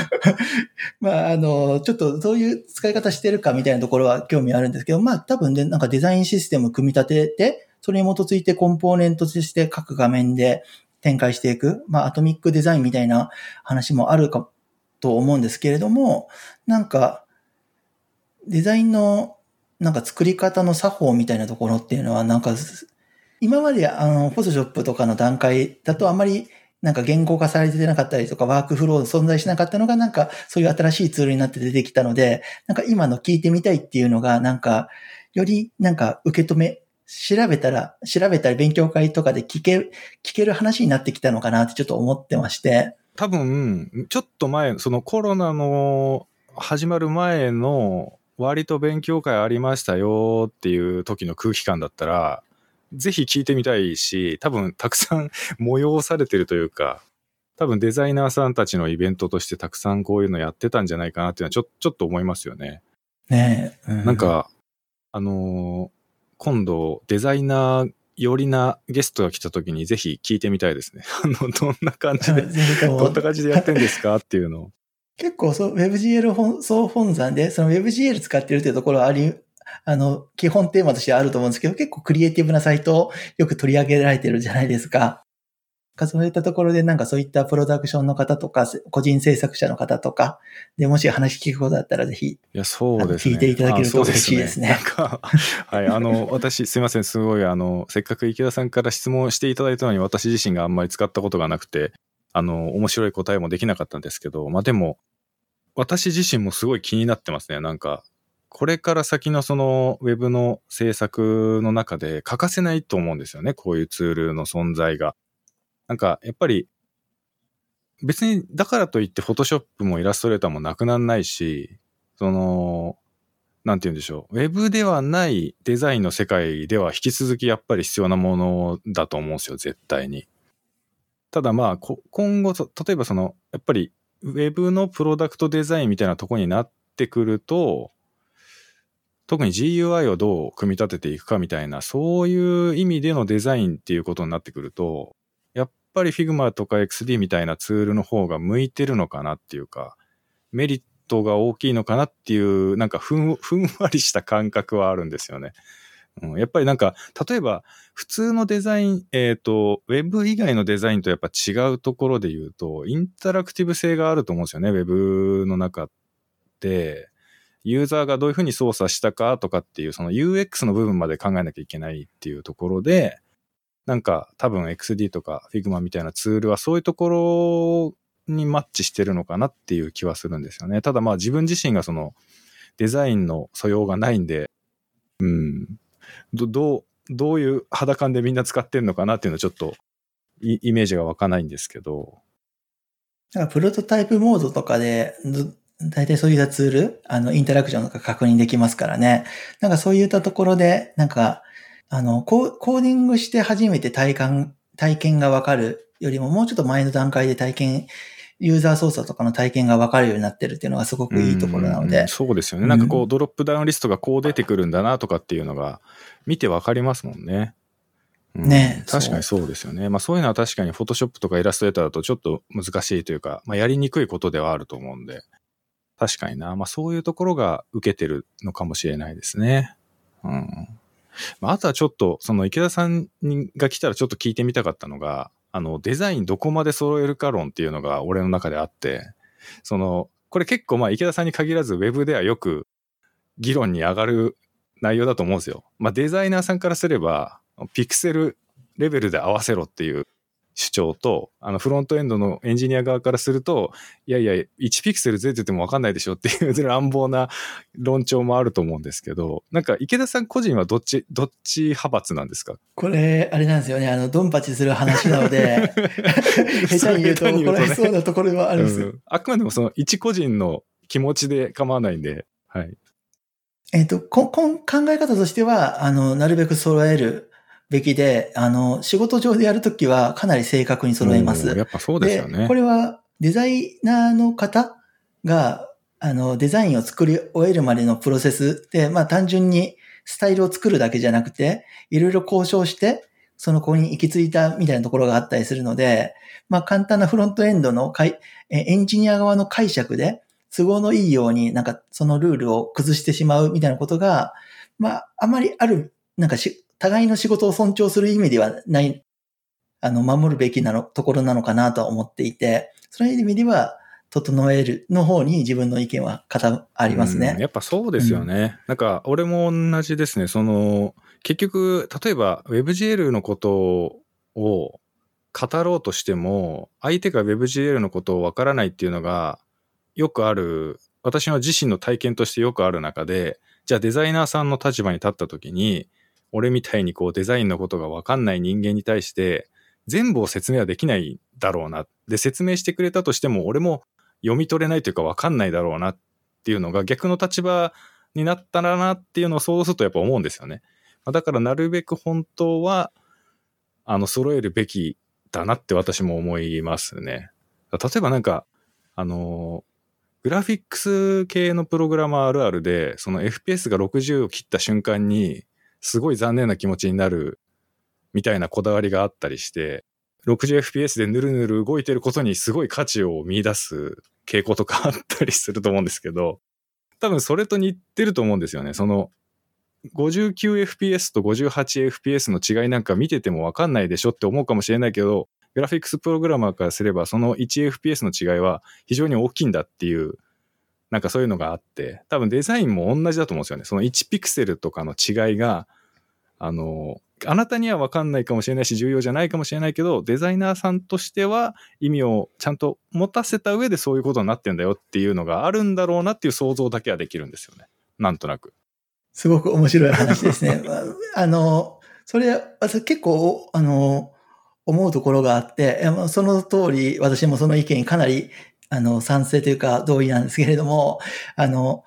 まあ、あの、ちょっとどういう使い方してるかみたいなところは興味あるんですけど、まあ多分ね、なんかデザインシステム組み立てて、それに基づいてコンポーネントとして各画面で展開していく、まあアトミックデザインみたいな話もあるかと思うんですけれども、なんか、デザインのなんか作り方の作法みたいなところっていうのは、なんか、今まであの、フォトショップとかの段階だとあんまりなんか言語化されてなかったりとか、ワークフロー存在しなかったのが、なんかそういう新しいツールになって出てきたので、なんか今の聞いてみたいっていうのが、なんか、よりなんか受け止め、調べたら、調べたり勉強会とかで聞け、聞ける話になってきたのかなってちょっと思ってまして。多分、ちょっと前、そのコロナの始まる前の割と勉強会ありましたよっていう時の空気感だったら、ぜひ聞いてみたいし、多分たくさん 催されてるというか、多分デザイナーさんたちのイベントとしてたくさんこういうのやってたんじゃないかなっていうのはちょちょっと思いますよね。ねえ。うなん、か、あのー今度デザイナー寄りなゲストが来た時にぜひ聞いてみたいですね。あの、どんな感じで、どんな感じでやってんですかっていうのを。結構そう、WebGL 本総本山で、その WebGL 使ってるというところはあり、あの、基本テーマとしてはあると思うんですけど、結構クリエイティブなサイトをよく取り上げられてるじゃないですか。そういったところでなんかそういったプロダクションの方とか、個人制作者の方とか、で、もし話聞くことだったらぜひ、いや、そうですね。聞いていただけると嬉しいですね。なんか、はい、あの、私、すいません、すごい、あの、せっかく池田さんから質問していただいたのに、私自身があんまり使ったことがなくて、あの、面白い答えもできなかったんですけど、まあでも、私自身もすごい気になってますね。なんか、これから先のそのウェブの制作の中で欠かせないと思うんですよね。こういうツールの存在が。なんか、やっぱり、別にだからといってフォトショップもイラストレーターもなくならないし、その、なんて言うんでしょう。ウェブではないデザインの世界では引き続きやっぱり必要なものだと思うんですよ、絶対に。ただまあ、今後、例えばその、やっぱりウェブのプロダクトデザインみたいなとこになってくると、特に GUI をどう組み立てていくかみたいな、そういう意味でのデザインっていうことになってくると、やっぱり Figma とか XD みたいなツールの方が向いてるのかなっていうか、メリットが大きいのかなっていう、なんかふん、ふんわりした感覚はあるんですよね。うん、やっぱりなんか、例えば、普通のデザイン、えっ、ー、と、ウェブ以外のデザインとやっぱ違うところで言うと、インタラクティブ性があると思うんですよね、ウェブの中で。ユーザーがどういうふうに操作したかとかっていう、その UX の部分まで考えなきゃいけないっていうところで、なんか多分 XD とか Figma みたいなツールはそういうところにマッチしてるのかなっていう気はするんですよね。ただまあ自分自身がそのデザインの素養がないんで、うん、ど、どう、どういう肌感でみんな使ってんのかなっていうのはちょっとイメージが湧かないんですけど。なんかプロトタイプモードとかで、大体そういったツール、あの、インタラクションとか確認できますからね。なんかそういったところで、なんか、あの、コーディングして初めて体感、体験がわかるよりも、もうちょっと前の段階で体験、ユーザー操作とかの体験がわかるようになってるっていうのがすごくいいところなので。うそうですよね。なんかこう、ドロップダウンリストがこう出てくるんだなとかっていうのが、見てわかりますもんね。うん、ね確かにそうですよね。まあそういうのは確かにフォトショップとかイラストレーターだとちょっと難しいというか、まあやりにくいことではあると思うんで。確かにな。まあそういうところが受けてるのかもしれないですね。うん。まああとはちょっと、その池田さんが来たらちょっと聞いてみたかったのが、あの、デザインどこまで揃えるか論っていうのが俺の中であって、その、これ結構まあ池田さんに限らずウェブではよく議論に上がる内容だと思うんですよ。まあデザイナーさんからすれば、ピクセルレベルで合わせろっていう主張と、あの、フロントエンドのエンジニア側からすると、いやいや、1ピクセルずれててもわかんないでしょっていう乱暴な論調もあると思うんですけど、なんか池田さん個人はどっち、どっち派閥なんですか？これ、あれなんですよね、あの、ドンパチする話なので、下手に言うと怒られそうなところはあるんですよ、うん。あくまでもその一個人の気持ちで構わないんで、はい。えっ、と、こ、こん、考え方としては、あの、なるべく揃えるべきで、あの、仕事上でやるときはかなり正確に揃えます。やっぱそうですよね。これはデザイナーの方が、あの、デザインを作り終えるまでのプロセスで、まあ単純にスタイルを作るだけじゃなくて、いろいろ交渉して、その子に行き着いたみたいなところがあったりするので、まあ簡単なフロントエンドのエンジニア側の解釈で、都合のいいようになんかそのルールを崩してしまうみたいなことが、まああまりある、なんかし互いの仕事を尊重する意味ではない、あの、守るべきなの、ところなのかなとは思っていて、そういう意味では、整えるの方に自分の意見は方ありますね。やっぱそうですよね。うん、なんか、俺も同じですね。その、結局、例えば WebGL のことを語ろうとしても、相手が WebGL のことをわからないっていうのが、よくある、私の自身の体験としてよくある中で、じゃあデザイナーさんの立場に立った時に、俺みたいにこうデザインのことがわかんない人間に対して、全部を説明はできないだろうな。で、説明してくれたとしても、俺も読み取れないというかわかんないだろうなっていうのが逆の立場になったらなっていうのを想像するとやっぱ思うんですよね。だからなるべく本当は、あの、揃えるべきだなって私も思いますね。例えばなんか、あの、グラフィックス系のプログラマーあるあるで、その FPS が60を切った瞬間に、すごい残念な気持ちになるみたいなこだわりがあったりして、60fps でぬるぬる動いてることにすごい価値を見出す傾向とかあったりすると思うんですけど、多分それと似てると思うんですよね。その 59fps と 58fps の違いなんか見ててもわかんないでしょって思うかもしれないけど、グラフィックスプログラマーからすればその 1fps の違いは非常に大きいんだっていうなんかそういうのがあって、多分デザインも同じだと思うんですよね。その1ピクセルとかの違いが、あの、あなたには分かんないかもしれないし、重要じゃないかもしれないけど、デザイナーさんとしては意味をちゃんと持たせた上でそういうことになってんだよっていうのがあるんだろうなっていう想像だけはできるんですよね。なんとなく。すごく面白い話ですね。あの、それ、私結構、あの、思うところがあって、その通り、私もその意見かなり、あの、賛成というか同意なんですけれども、あの、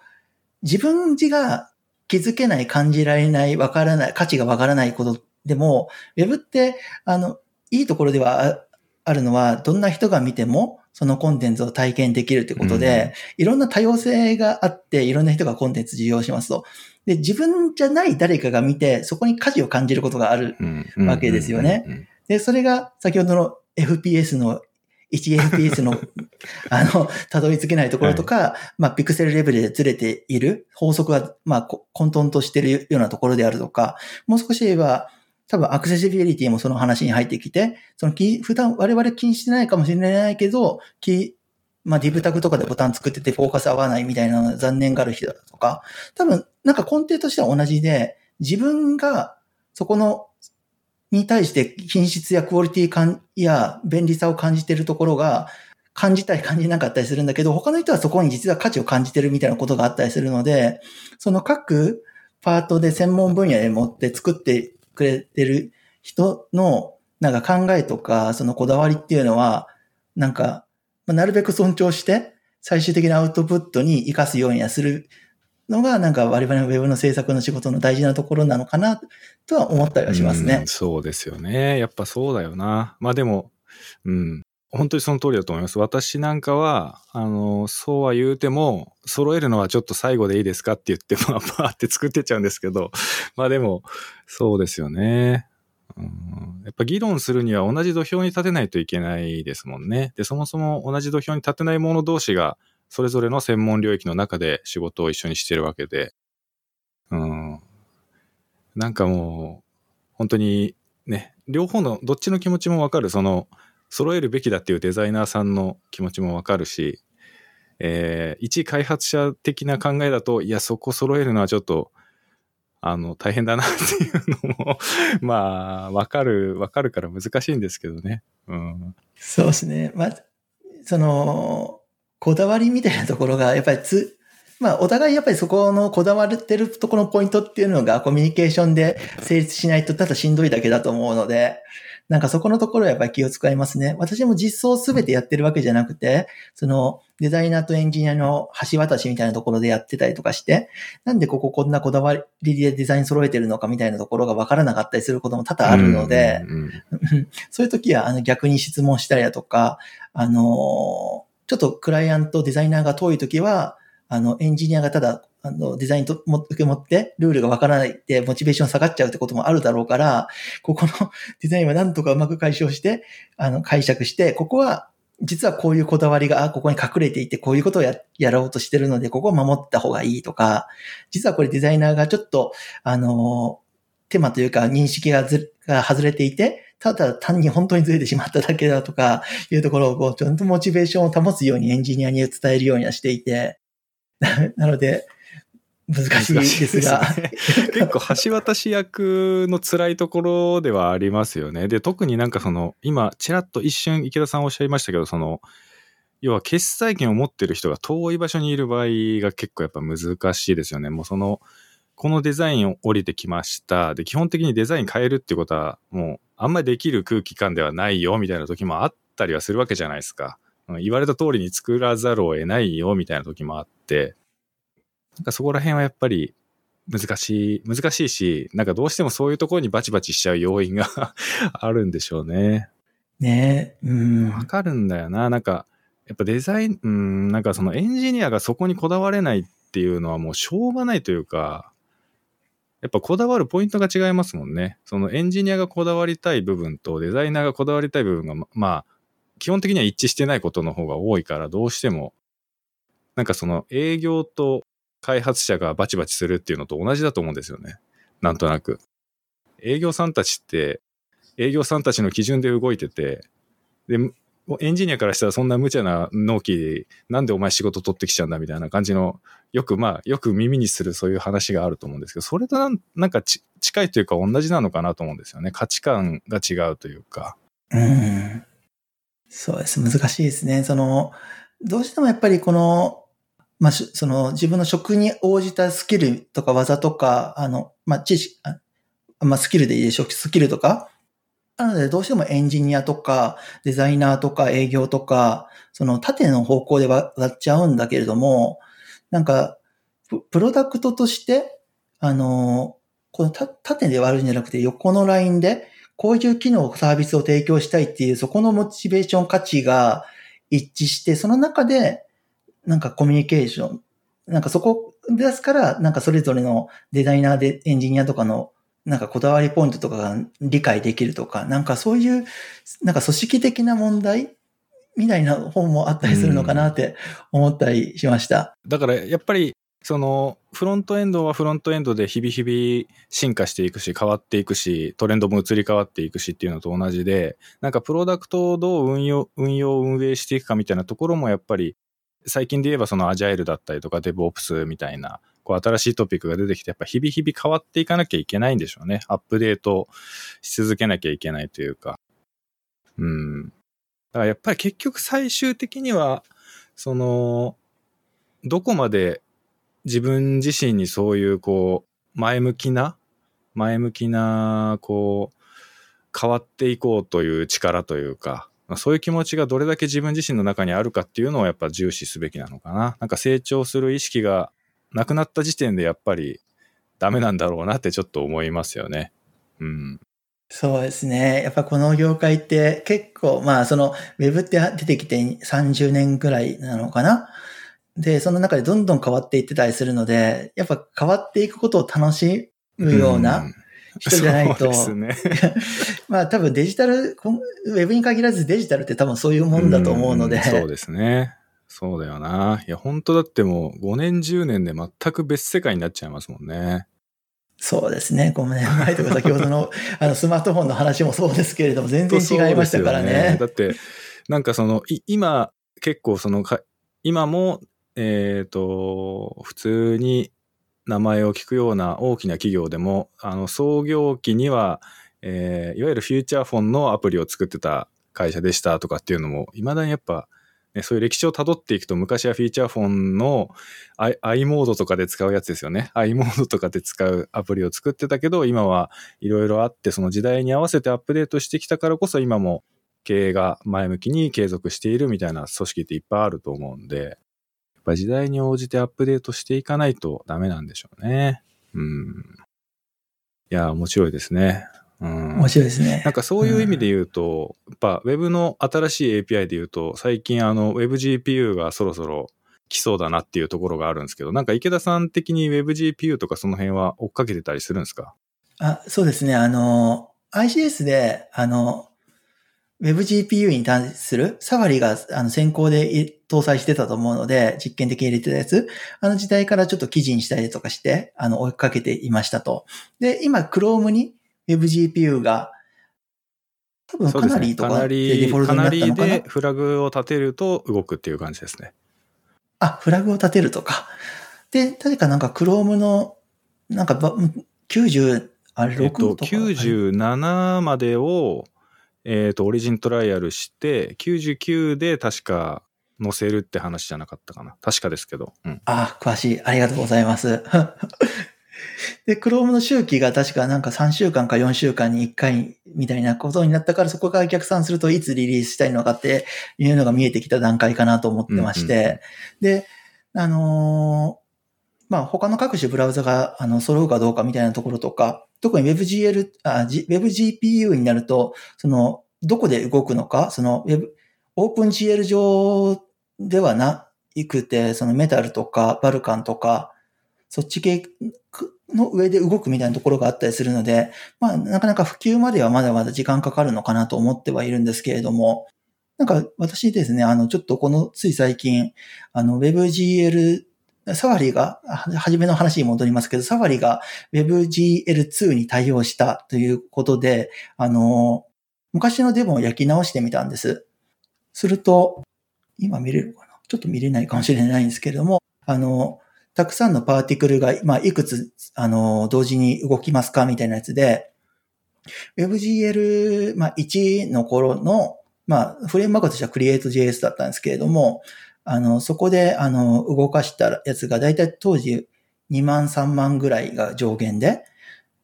自分自が気づけない、感じられない、わからない、価値がわからないことでも、ウェブって、あの、いいところではあるのは、どんな人が見ても、そのコンテンツを体験できるということで、うん、いろんな多様性があって、いろんな人がコンテンツ利用しますと。で、自分じゃない誰かが見て、そこに価値を感じることがあるわけですよね。で、それが先ほどの FPS の 1fps の、あの、たどり着けないところとか、はい、まあ、ピクセルレベルでずれている法則が、まあ、混沌としているようなところであるとか、もう少し言えば、多分アクセシビリティもその話に入ってきて、その普段我々気にしてないかもしれないけど、まあ、ディブタグとかでボタン作っててフォーカス合わないみたいな残念がある人だとか、多分、なんか根底としては同じで、自分がそこのに対して品質やクオリティ感や便利さを感じているところが、感じたり感じなかったりするんだけど、他の人はそこに実は価値を感じてるみたいなことがあったりするので、その各パートで専門分野で持って作ってくれてる人のなんか考えとか、そのこだわりっていうのは、なんか、なるべく尊重して、最終的なアウトプットに活かすようにはするのが、なんか我々のウェブの制作の仕事の大事なところなのかな、とは思ったりはしますね。うそうですよね。やっぱそうだよな。まあでも、うん。本当にその通りだと思います。私なんかは、あの、そうは言うても、揃えるのはちょっと最後でいいですかって言って、まあ、パーって作ってっちゃうんですけど、まあでも、そうですよね。うん、やっぱ議論するには同じ土俵に立てないといけないですもんね。で、そもそも同じ土俵に立てない者同士が、それぞれの専門領域の中で仕事を一緒にしてるわけで、うん。なんかもう、本当にね、両方のどっちの気持ちもわかる、その、揃えるべきだっていうデザイナーさんの気持ちもわかるし、えー、一開発者的な考えだと、いや、そこ揃えるのはちょっと、あの、大変だなっていうのも まあ、わかる、わかるから難しいんですけどね。うん。そうですね。まあ、その、こだわりみたいなところが、やっぱりつ、まあ、お互いやっぱりそこのこだわってるところのポイントっていうのがコミュニケーションで成立しないとただしんどいだけだと思うので、なんかそこのところはやっぱり気を使いますね。私も実装すべてやってるわけじゃなくて、そのデザイナーとエンジニアの橋渡しみたいなところでやってたりとかして、なんでこここんなこだわりでデザイン揃えてるのかみたいなところがわからなかったりすることも多々あるので、そういう時はあの逆に質問したりだとか、あの、ちょっとクライアント、デザイナーが遠い時は、あの、エンジニアがただあの、デザインとも受け持って、ルールがわからないで、モチベーション下がっちゃうってこともあるだろうから、ここの デザインはなんとかうまく解消して、あの、解釈して、ここは、実はこういうこだわりが、ここに隠れていて、こういうことをや、やろうとしてるので、ここを守った方がいいとか、実はこれデザイナーがちょっと、あの、手間というか認識がず、が外れていて、ただ単に本当にずれてしまっただけだとか、いうところをこう、ちゃんとモチベーションを保つようにエンジニアに伝えるようにはしていて、なので、難しいですが。ね、結構橋渡し役の辛いところではありますよね。で、特になんかその、今、ちらっと一瞬池田さんおっしゃいましたけど、その、要は決済権を持ってる人が遠い場所にいる場合が結構やっぱ難しいですよね。もうその、このデザインを降りてきました。で、基本的にデザイン変えるってことは、もう、あんまりできる空気感ではないよ、みたいな時もあったりはするわけじゃないですか。言われた通りに作らざるを得ないよ、みたいな時もあって、なんかそこら辺はやっぱり難しい、難しいし、なんかどうしてもそういうところにバチバチしちゃう要因が あるんでしょうね。ねえ、うん。わかるんだよな。なんか、やっぱデザイン、うん、なんかそのエンジニアがそこにこだわれないっていうのはもうしょうがないというか、やっぱこだわるポイントが違いますもんね。そのエンジニアがこだわりたい部分とデザイナーがこだわりたい部分が、まあ、基本的には一致してないことの方が多いから、どうしても、なんかその営業と開発者がバチバチするっていうのと同じだと思うんですよね。なんとなく。営業さんたちって、営業さんたちの基準で動いてて、で、エンジニアからしたらそんな無茶な納期で、なんでお前仕事取ってきちゃうんだみたいな感じの、よくまあ、よく耳にするそういう話があると思うんですけど、それとなんか近いというか同じなのかなと思うんですよね。価値観が違うというか。うん。そうです。難しいですね。その、どうしてもやっぱりこの、まあ、その自分の職に応じたスキルとか技とか、あの、まあ、知識、あまあ、スキルでいいでしょう。スキルとか。なので、どうしてもエンジニアとか、デザイナーとか営業とか、その縦の方向で割っちゃうんだけれども、なんか、プロダクトとして、あの、この縦で割るんじゃなくて横のラインで、こういう機能、サービスを提供したいっていう、そこのモチベーション価値が一致して、その中で、なんかコミュニケーション、なんかそこですから、なんかそれぞれのデザイナーでエンジニアとかのなんかこだわりポイントとかが理解できるとか、なんかそういう、なんか組織的な問題みたいな本もあったりするのかなって思ったりしました。だからやっぱり、そのフロントエンドはフロントエンドで日々日々進化していくし変わっていくしトレンドも移り変わっていくしっていうのと同じでなんかプロダクトをどう運用運用運営していくかみたいなところもやっぱり最近で言えばそのアジャイルだったりとかデブオプスみたいなこう新しいトピックが出てきて、やっぱ日々日々変わっていかなきゃいけないんでしょうね。アップデートし続けなきゃいけないというか。うん。だからやっぱり結局最終的には、その、どこまで自分自身にそういうこう、前向きな、前向きな、こう、変わっていこうという力というか、そういう気持ちがどれだけ自分自身の中にあるかっていうのをやっぱ重視すべきなのかな。なんか成長する意識がなくなった時点でやっぱりダメなんだろうなってちょっと思いますよね。うん。そうですね。やっぱこの業界って結構、まあそのウェブって出てきて30年くらいなのかな？で、その中でどんどん変わっていってたりするので、やっぱ変わっていくことを楽しむような人じゃないと。うん、そうですね。まあ多分デジタル、ウェブに限らずデジタルって多分そういうもんだと思うので。うそうですね。そうだよな。いや、本当だってもう5年10年で全く別世界になっちゃいますもんね。そうですね。5年前とか先ほどの あのスマートフォンの話もそうですけれども、全然違いましたからね。ねだって、なんかその、今、結構その今も、えっ、ー、と、普通に名前を聞くような大きな企業でも、あの、創業期には、えー、いわゆるフューチャーフォンのアプリを作ってた会社でしたとかっていうのも、未だにやっぱね、そういう歴史をたどっていくと、昔はフィーチャーフォンの i, i モードとかで使うやつですよね。i モードとかで使うアプリを作ってたけど、今はいろいろあって、その時代に合わせてアップデートしてきたからこそ、今も経営が前向きに継続しているみたいな組織っていっぱいあると思うんで、やっぱ時代に応じてアップデートしていかないとダメなんでしょうね。うん。いや、面白いですね。うん、面白いですね。なんかそういう意味で言うと、うん、やっぱ Web の新しい API で言うと、最近あの WebGPU がそろそろ来そうだなっていうところがあるんですけど、なんか池田さん的に WebGPU とかその辺は追っかけてたりするんですか？あ、そうですね。あの、ICS で、あの、WebGPU に対するサファリがあの先行で搭載してたと思うので、実験的に入れてたやつ、あの時代からちょっと記事にしたりとかして、あの追いかけていましたと。で、今 Chrome に WebGPU が、多分カナリーとかでデフォルトになったのかな？カナリーでフラグを立てると動くっていう感じですね。あ、フラグを立てるとか。で、確かなんか Chrome の、なんか90、あれ6とか、えっと、97までを、えっ、ー、と、オリジントライアルして、99で確か載せるって話じゃなかったかな。確かですけど。うん、あ、詳しい。ありがとうございます。で、Chrome の周期が確かなんか3週間か4週間に1回みたいなことになったから、そこから逆算するといつリリースしたいのかっていうのが見えてきた段階かなと思ってまして、うんうん、で、あのー、まあ、他の各種ブラウザが、あの、揃うかどうかみたいなところとか、特に WebGL、WebGPU になると、その、どこで動くのか、その Web、OpenGL 上ではなくて、そのメタルとかバルカンとか、そっち系の上で動くみたいなところがあったりするので、まあ、なかなか普及まではまだまだ時間かかるのかなと思ってはいるんですけれども、なんか私ですね、あの、ちょっとこのつい最近、あの、WebGL、サファリが、はじめの話に戻りますけど、サファリが WebGL2 に対応したということで、あの、昔のデモを焼き直してみたんです。すると、今見れるかな？ちょっと見れないかもしれないんですけれども、あの、たくさんのパーティクルが、まあ、いくつ、あの、同時に動きますかみたいなやつで、WebGL、まあ、1の頃の、まあ、フレームワークとしては CreateJS だったんですけれども、あの、そこで、あの、動かしたやつが、だいたい当時2万3万ぐらいが上限で、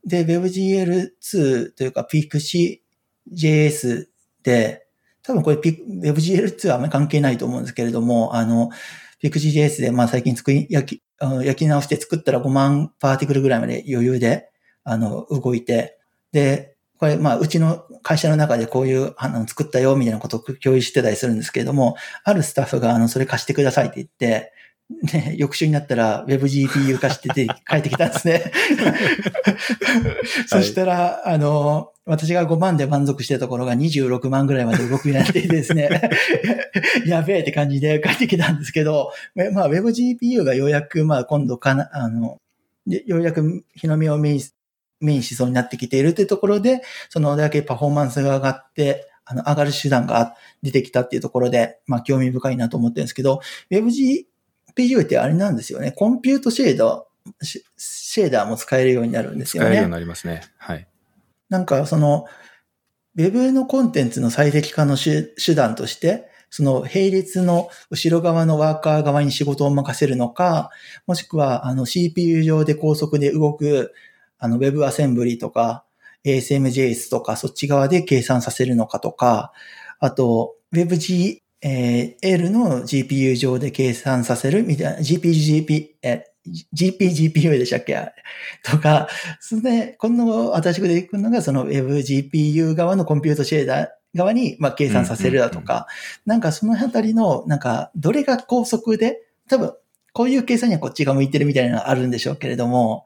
で、WebGL2 というか PixJS で、多分これ WebGL2 はあんまり関係ないと思うんですけれども、あの、PixJS で、まあ最近作り、焼き、焼き直して作ったら5万パーティクルぐらいまで余裕で、あの、動いて、で、これ、まあ、うちの会社の中でこういう、あの、作ったよ、みたいなことを共有してたりするんですけれども、あるスタッフが、あの、それ貸してくださいって言って、ね、翌週になったら WebGPU 化してて帰ってきたんですね。そしたら、あの、私が5万で満足してたところが26万ぐらいまで動くようになっていてですね、やべえって感じで帰ってきたんですけど、まあ WebGPU がようやく、まあ今度かな、あの、ようやく日の目を見メイン思想になってきているというところで、そのだけパフォーマンスが上がって、あの、上がる手段が出てきたっていうところで、まあ、興味深いなと思ってるんですけど、WebGPU ってあれなんですよね。コンピュートシェーダー、シェーダーも使えるようになるんですよね。使えるようになりますね。はい。なんか、その、Web のコンテンツの最適化の手段として、その並列の後ろ側のワーカー側に仕事を任せるのか、もしくはあの CPU 上で高速で動くあの Web アセンブリとか ASMJS とかそっち側で計算させるのかとか、あと WebGL の GPU 上で計算させるみたいな、GPGP、え、GPGPU でしたっけ？とか、それで、今度新しく出てくるのがその WebGPU 側のコンピュートシェーダー側に、まあ、計算させるだとか、なんかそのあたりの、なんか、どれが高速で、多分、こういう計算にはこっちが向いてるみたいなのがあるんでしょうけれども、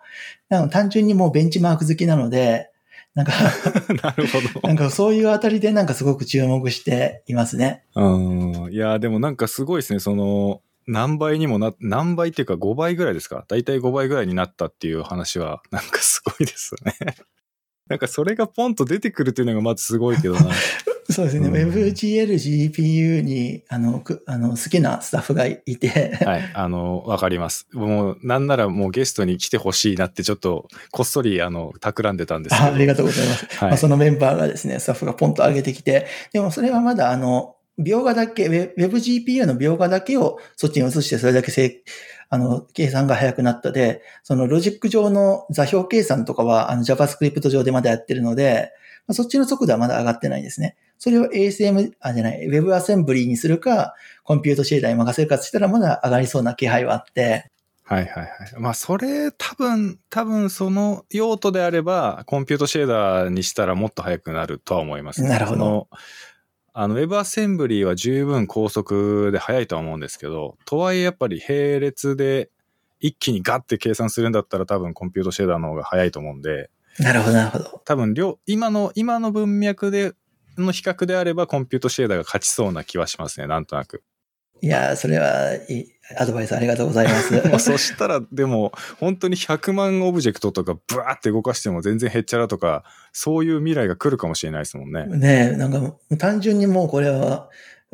単純にもうベンチマーク好きなので、なんか なるほど。なんかそういうあたりでなんかすごく注目していますね。うん。いや、でもなんかすごいですね。その、何倍にもな、何倍っていうか5倍ぐらいですか？大体5倍ぐらいになったっていう話は、なんかすごいですね。なんかそれがポンと出てくるっていうのがまずすごいけどな。そうですね。うん、WebGL GPU に、あの、あの、好きなスタッフがいて。はい。あの、わかります。もう、なんならもうゲストに来てほしいなって、ちょっと、こっそり、あの、企んでたんですけありがとうございます。はい、まあ、そのメンバーがですね、スタッフがポンと上げてきて、でもそれはまだ、あの、描画だけ、WebGPU の描画だけをそっちに移して、それだけせあの、計算が早くなったで、そのロジック上の座標計算とかは、あの JavaScript 上でまだやってるので、そっちの速度はまだ上がってないですね。それを ASM、あ、じゃない、WebAssembly にするか、コンピュートシェーダーに任せるかしたらまだ上がりそうな気配はあって。はいはいはい。まあそれ多分、多分その用途であれば、コンピュートシェーダーにしたらもっと速くなるとは思います、ね。なるほど。あの、WebAssembly は十分高速で速いとは思うんですけど、とはいえやっぱり並列で一気にガッて計算するんだったら多分コンピュートシェーダーの方が速いと思うんで。なるほど、なるほど。多分、今の、今の文脈での比較であればコンピュートシェーダーが勝ちそうな気はしますね、なんとなく。いやそれはいいアドバイスありがとうございます。そしたら、でも、本当に100万オブジェクトとかブワーって動かしても全然へっちゃらとか、そういう未来が来るかもしれないですもんね。ねえ、なんか単純にもうこれは、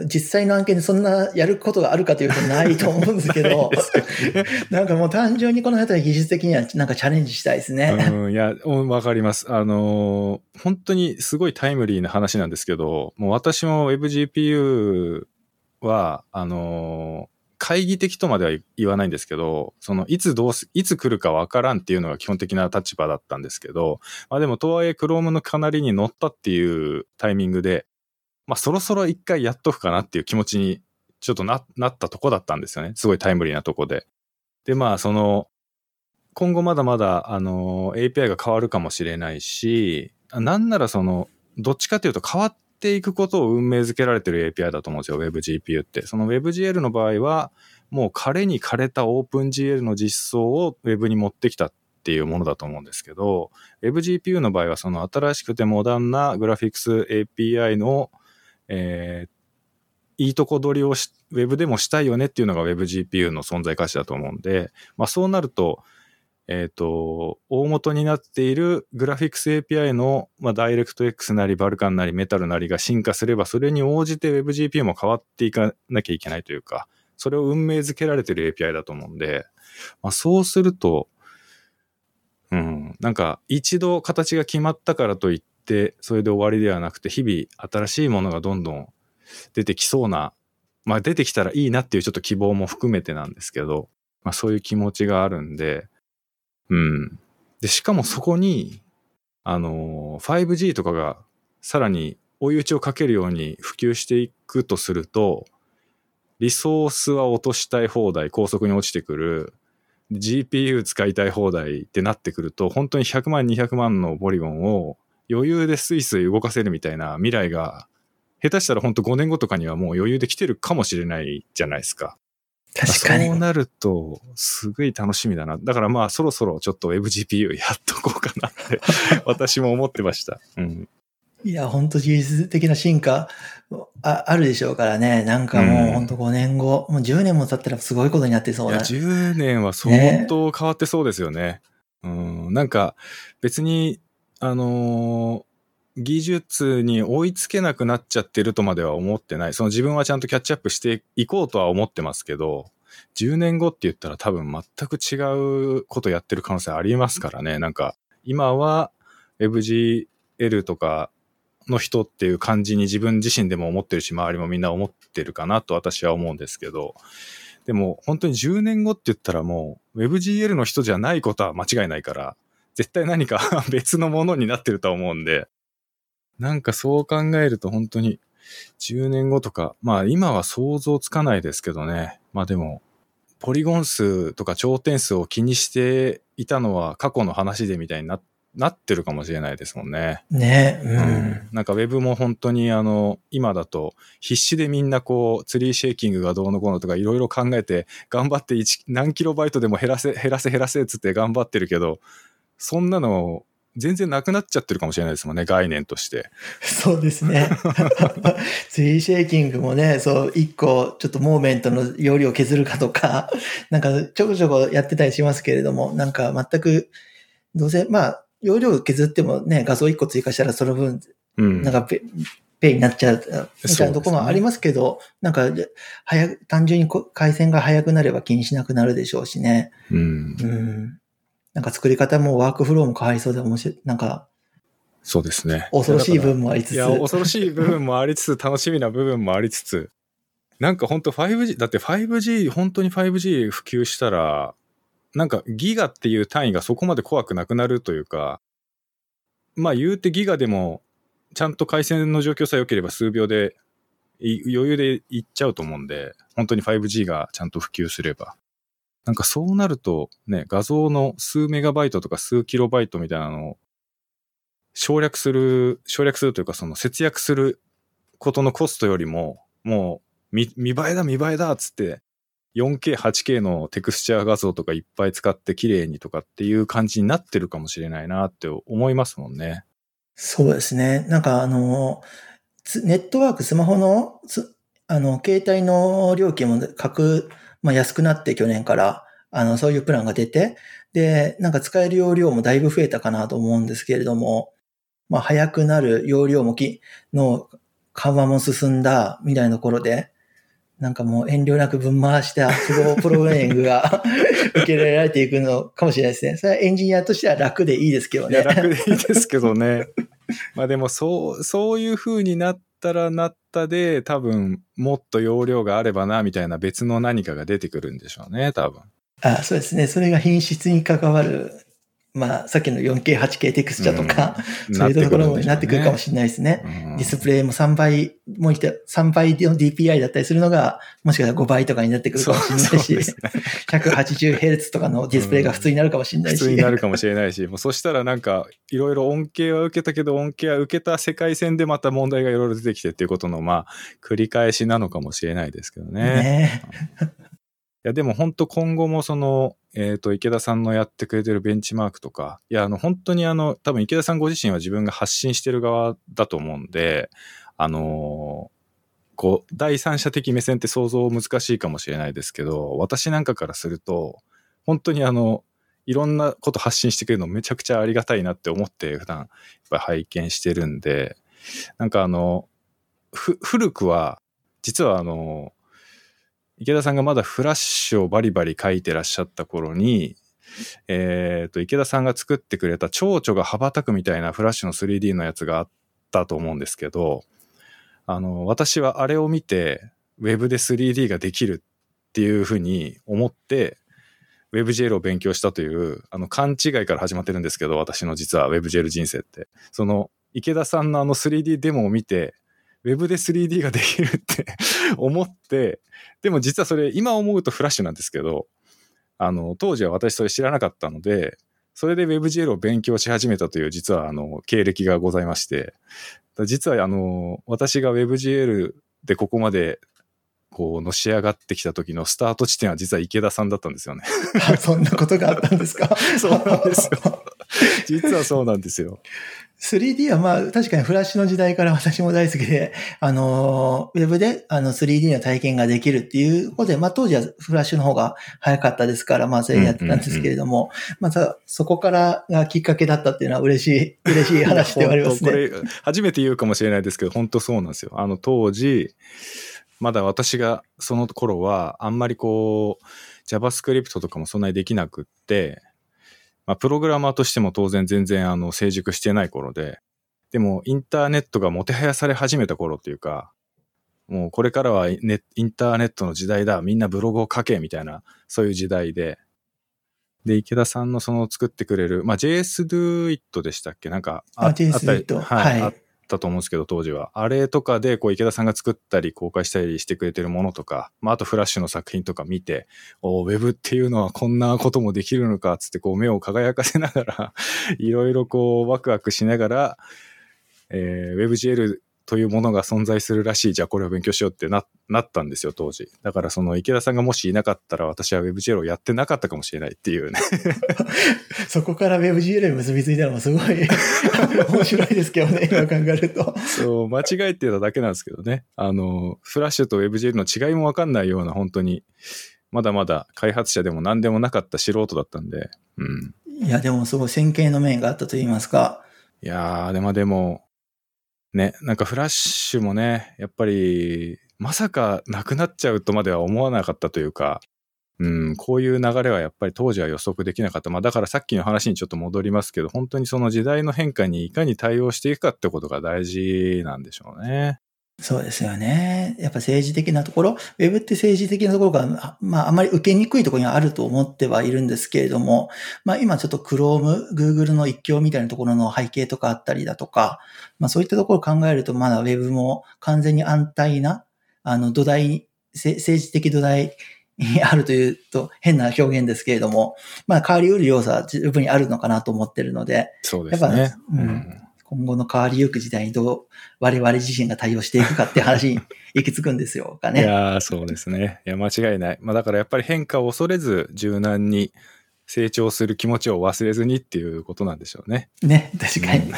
実際の案件でそんなやることがあるかというとないと思うんですけど、なんかもう単純にこの辺り技術的にはなんかチャレンジしたいですね。うん、いや、わかります。あのー、本当にすごいタイムリーな話なんですけど、もう私も WebGPU は、あのー、会議的とまでは言わないんですけど、その、いつどうす、いつ来るかわからんっていうのが基本的な立場だったんですけど、まあでも、とはいえ、Chrome のかなりに乗ったっていうタイミングで、まあそろそろ一回やっとくかなっていう気持ちにちょっとな、なったとこだったんですよね。すごいタイムリーなとこで。で、まあその、今後まだまだ、あの、API が変わるかもしれないし、なんならその、どっちかというと変わっていくことを運命づけられてる API だと思うんですよ、WebGPU って。その WebGL の場合は、もう枯れに枯れた OpenGL の実装を Web に持ってきたっていうものだと思うんですけど、WebGPU の場合はその新しくてモダンなグラフィックス API のえー、いいとこ取りをウェブでもしたいよねっていうのが WebGPU の存在価値だと思うんで、まあそうなると、えっ、ー、と、大元になっているグラフィックス API の、まあ、ダイレクト X なりバルカンなりメタルなりが進化すれば、それに応じて WebGPU も変わっていかなきゃいけないというか、それを運命づけられてる API だと思うんで、まあ、そうすると、うん、なんか一度形が決まったからといって、それで終わりではなくて、日々新しいものがどんどん出てきそうなまあ出てきたらいいなっていうちょっと希望も含めてなんですけど、まあそういう気持ちがあるんで、うん。で、しかもそこに、あの、5G とかがさらに追い打ちをかけるように普及していくとすると、リソースは落としたい放題、高速に落ちてくる。GPU 使いたい放題ってなってくると、本当に100万、200万のポリゴンを余裕でスイスイ動かせるみたいな未来が、下手したら本当5年後とかにはもう余裕で来てるかもしれないじゃないですか。確かに。そうなると、すごい楽しみだな。だからまあ、そろそろちょっと WebGPU やっとこうかなって、私も思ってました。うん。いや、本当技術的な進化ああるでしょうからね。なんかもううん本当5年後、もう10年も経ったらすごいことになってそいうや、な。10年は相当変わってそうですよね。うん。なんか、別に、あのー技術に追いつけなくなっちゃってるとまでは思ってない。その自分はちゃんとキャッチアップしていこうとは思ってますけど、10年後って言ったら多分全く違うことやってる可能性ありますからね。なんか、今は WebGL とかの人っていう感じに自分自身でも思ってるし、周りもみんな思ってるかなと私は思うんですけど、でも本当に10年後って言ったらもう WebGL の人じゃないことは間違いないから、絶対何か 別のものになってると思うんで、なんかそう考えると本当に10年後とか、まあ今は想像つかないですけどね。まあでも、ポリゴン数とか頂点数を気にしていたのは過去の話でみたいにななってるかもしれないですもんね。ね、う。うんん。なんかウェブも本当にあの、今だと必死でみんなこう、ツリーシェイキングがどうのこうのとかいろいろ考えて、頑張って1何キロバイトでも減らせ、減らせ減らせっつって頑張ってるけど、そんなの全然なくなっちゃってるかもしれないですもんね、概念として。そうですね。ツリーシェイキングもね、そう、一個、ちょっとモーメントの容量を削るかとか、なんかちょこちょこやってたりしますけれども、なんか全く、どうせ、まあ、容量を削ってもね、画像一個追加したらその分、うん。なんかペ、ペイになっちゃう、みたいなところもありますけど、なんか、早く、単純にこ回線が早くなれば気にしなくなるでしょうしね。うんう。ん。なんか作り方もワークフローも変わりそうで面白い、なんか、そうですね。恐ろしい部分もありつつ。いや、恐ろしい部分もありつつ、楽しみな部分もありつつ、なんか本当 5G、だって 5G、本当に 5G 普及したら、なんかギガっていう単位がそこまで怖くなくなるというか、まあ言うてギガでも、ちゃんと回線の状況さえ良ければ数秒で、い余裕でいっちゃうと思うんで、本当に 5G がちゃんと普及すれば。なんかそうなると、ね、画像の数メガバイトとか数キロバイトみたいなのを省略する、省略するというか、その節約することのコストよりも、もう見、見栄えだ見栄えだっつって、4K、8K のテクスチャー画像とかいっぱい使って綺麗にとかっていう感じになってるかもしれないなって思いますもんね。そうですね。なんかあの、ネットワーク、スマホの、あの、携帯の料金も格、まあ、安くなって去年から、あの、そういうプランが出て、で、なんか使える容量もだいぶ増えたかなと思うんですけれども、まあ、早くなる容量もき、の緩和も進んだ未来の頃で、なんかもう遠慮なく分回したプロプログラミングが 受け入れられていくのかもしれないですね。それはエンジニアとしては楽でいいですけどね。楽でいいですけどね。まあでも、そう、そういう風になったらなったで、多分、もっと容量があればな、みたいな別の何かが出てくるんでしょうね、多分。あそうですね。それが品質に関わる、まあ、さっきの 4K、8K テクスチャとか、そういうところになってくるかもしれないですね。れないディスプレイも3倍、もう一3倍の DPI だったりするのが、もしかしたら5倍とかになってくるかもしれないし、ね。180Hz とかのディスプレイが普通になるかもしれないし。普通になるかもしれないし、もうそしたらなんか、いろいろ恩恵は受けたけど、恩恵は受けた世界線でまた問題がいろいろ出てきてっていうことの、まあ、繰り返しなのかもしれないですけどね。ねいや、でも本当今後もその、えっ、と、池田さんのやってくれてるベンチマークとか、いや、あの、本当にあの、多分池田さんご自身は自分が発信してる側だと思うんで、あのーこう、第三者的目線って想像難しいかもしれないですけど、私なんかからすると、本当にあの、いろんなこと発信してくれるのめちゃくちゃありがたいなって思って普段やっぱ拝見してるんで、なんかあの、古くは、実はあの、池田さんがまだフラッシュをバリバリ書いてらっしゃった頃に、えっ、と、池田さんが作ってくれた蝶々が羽ばたくみたいなフラッシュの 3D のやつがあったと思うんですけど、あの、私はあれを見て、ウェブで 3D ができるっていうふうに思って、WebGL を勉強したという、あの、勘違いから始まってるんですけど、私の実は WebGL 人生って。その、池田さんのあの 3D デモを見て、Web で 3D ができるって 思って、でも実はそれ今思うとフラッシュなんですけど、あの、当時は私それ知らなかったので、それで WebGL を勉強し始めたという実はあの、経歴がございまして、実はあの、私が WebGL でここまでこう、のし上がってきた時のスタート地点は実は池田さんだったんですよね。そんなことがあったんですか？そうなんですよ。実はそうなんですよ。3D はまあ確かにフラッシュの時代から私も大好きで、あの、ウェブであの 3D の体験ができるっていうことで、まあ当時はフラッシュの方が早かったですから、まあそれやってたんですけれども、またそこからがきっかけだったっていうのは嬉しい、嬉しい話ではありますね。これ初めて言うかもしれないですけど、本当そうなんですよ。あの当時、まだ私がその頃はあんまりこう JavaScript とかもそんなにできなくって、まあ、プログラマーとしても当然全然あの成熟してない頃で、でもインターネットがもてはやされ始めた頃っていうか、もうこれからはネインターネットの時代だ、みんなブログを書けみたいな、そういう時代で、で、池田さんのその作ってくれる、まあ、JS Do It でしたっけ？なんかあ、あ JS Do It。はい。はい、ったと思うんですけど、当時は。あれとかで、こう、池田さんが作ったり、公開したりしてくれてるものとか、まあ、あとフラッシュの作品とか見て、おウェブっていうのはこんなこともできるのか、つって、こう、目を輝かせながら いろいろこう、ワクワクしながら、えー、WebGL というものが存在するらしい、じゃあこれを勉強しようってな、なったんですよ、当時。だからその池田さんがもしいなかったら私は WebGL をやってなかったかもしれないっていうね そこから WebGL に結びついたのもすごい 面白いですけどね、今考えると。そう、間違えてただけなんですけどね。あの、フラッシュと WebGL の違いもわかんないような本当に、まだまだ開発者でも何でもなかった素人だったんで、うん。いや、でもすごい先見の面があったと言いますか。いやー、でもでも、ね、なんかフラッシュもね、やっぱり、まさかなくなっちゃうとまでは思わなかったというか、うん、こういう流れはやっぱり当時は予測できなかった。まあだからさっきの話にちょっと戻りますけど、本当にその時代の変化にいかに対応していくかってことが大事なんでしょうね。そうですよね。やっぱ政治的なところ、ウェブって政治的なところが、まああまり受けにくいところにあると思ってはいるんですけれども、まあ今ちょっと Chrome、Google の一強みたいなところの背景とかあったりだとか、まあそういったところを考えるとまだウェブも完全に安泰な、あの土台、政治的土台に あるというと変な表現ですけれども、まあ変わり得る要素は十分にあるのかなと思ってるので、そうですね。やっぱ、うん今後の変わりゆく時代にどう我々自身が対応していくかって話に 行き着くんですよ、かね。いやそうですね。いや、間違いない。まあだからやっぱり変化を恐れず柔軟に成長する気持ちを忘れずにっていうことなんでしょうね。ね、確かに。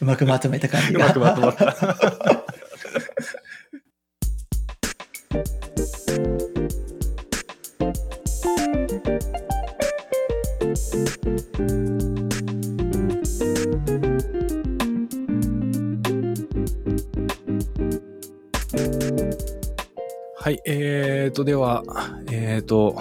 う まくまとめた感じが。うまくまとまった。はい、えーと、では、えーと、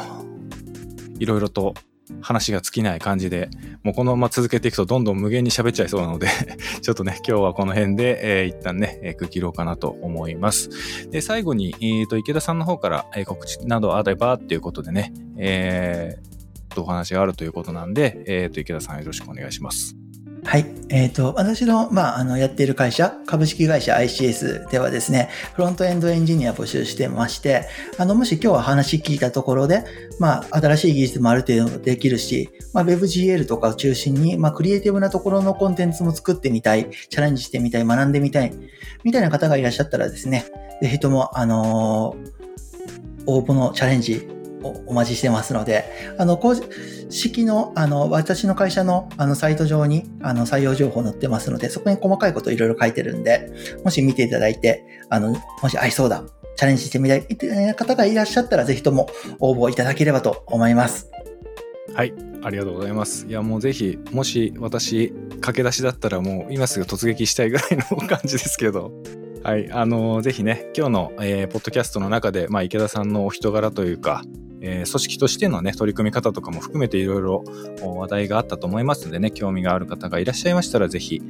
いろいろと話が尽きない感じで、もうこのまま続けていくとどんどん無限に喋っちゃいそうなので ちょっとね、今日はこの辺で、えー、一旦ね、えー、区切ろうかなと思います。で、最後に、えーと、池田さんの方から、えー、告知などあればっていうことでね、えー、とお話があるということなんで、えーと、池田さんよろしくお願いします。はい。えっ、ー、と、私の、まあ、あの、やっている会社、株式会社 ICS ではですね、フロントエンドエンジニア募集してまして、あの、もし今日は話聞いたところで、まあ、新しい技術もある程度できるし、まあ、WebGL とかを中心に、まあ、クリエイティブなところのコンテンツも作ってみたい、チャレンジしてみたい、学んでみたい、みたいな方がいらっしゃったらですね、ぜひとも、あのー、応募のチャレンジお待ちしてますので、あの、公式の、あの、私の会社の、あの、サイト上に、あの、採用情報載ってますので、そこに細かいこといろいろ書いてるんで、もし見ていただいて、あの、もし合いそうだ、チャレンジしてみたい方がいらっしゃったら、ぜひとも応募いただければと思います。はい。ありがとうございます。いや、もうぜひ、もし私、駆け出しだったらもう今すぐ突撃したいぐらいの感じですけど、はい。あの、ぜひね、今日の、えー、ポッドキャストの中で、まあ、池田さんのお人柄というか、えー、組織としてのね、取り組み方とかも含めていろいろ話題があったと思いますのでね、興味がある方がいらっしゃいましたら、ぜひ、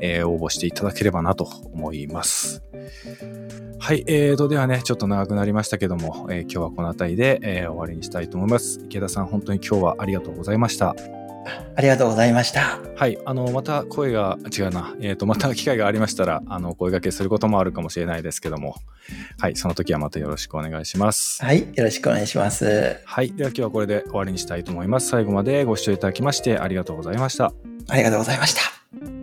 えー、応募していただければなと思います。はい、えーと、ではね、ちょっと長くなりましたけども、えー今日はこの辺りで、えー終わりにしたいと思います。池田さん、本当に今日はありがとうございました。ありがとうございました。はい、あの、また声が、違うな、えっ、と、また機会がありましたら、あの、声掛けすることもあるかもしれないですけども、はい、その時はまたよろしくお願いします。はい。よろしくお願いします。はい、では今日はこれで終わりにしたいと思います。最後までご視聴いただきましてありがとうございました。ありがとうございました。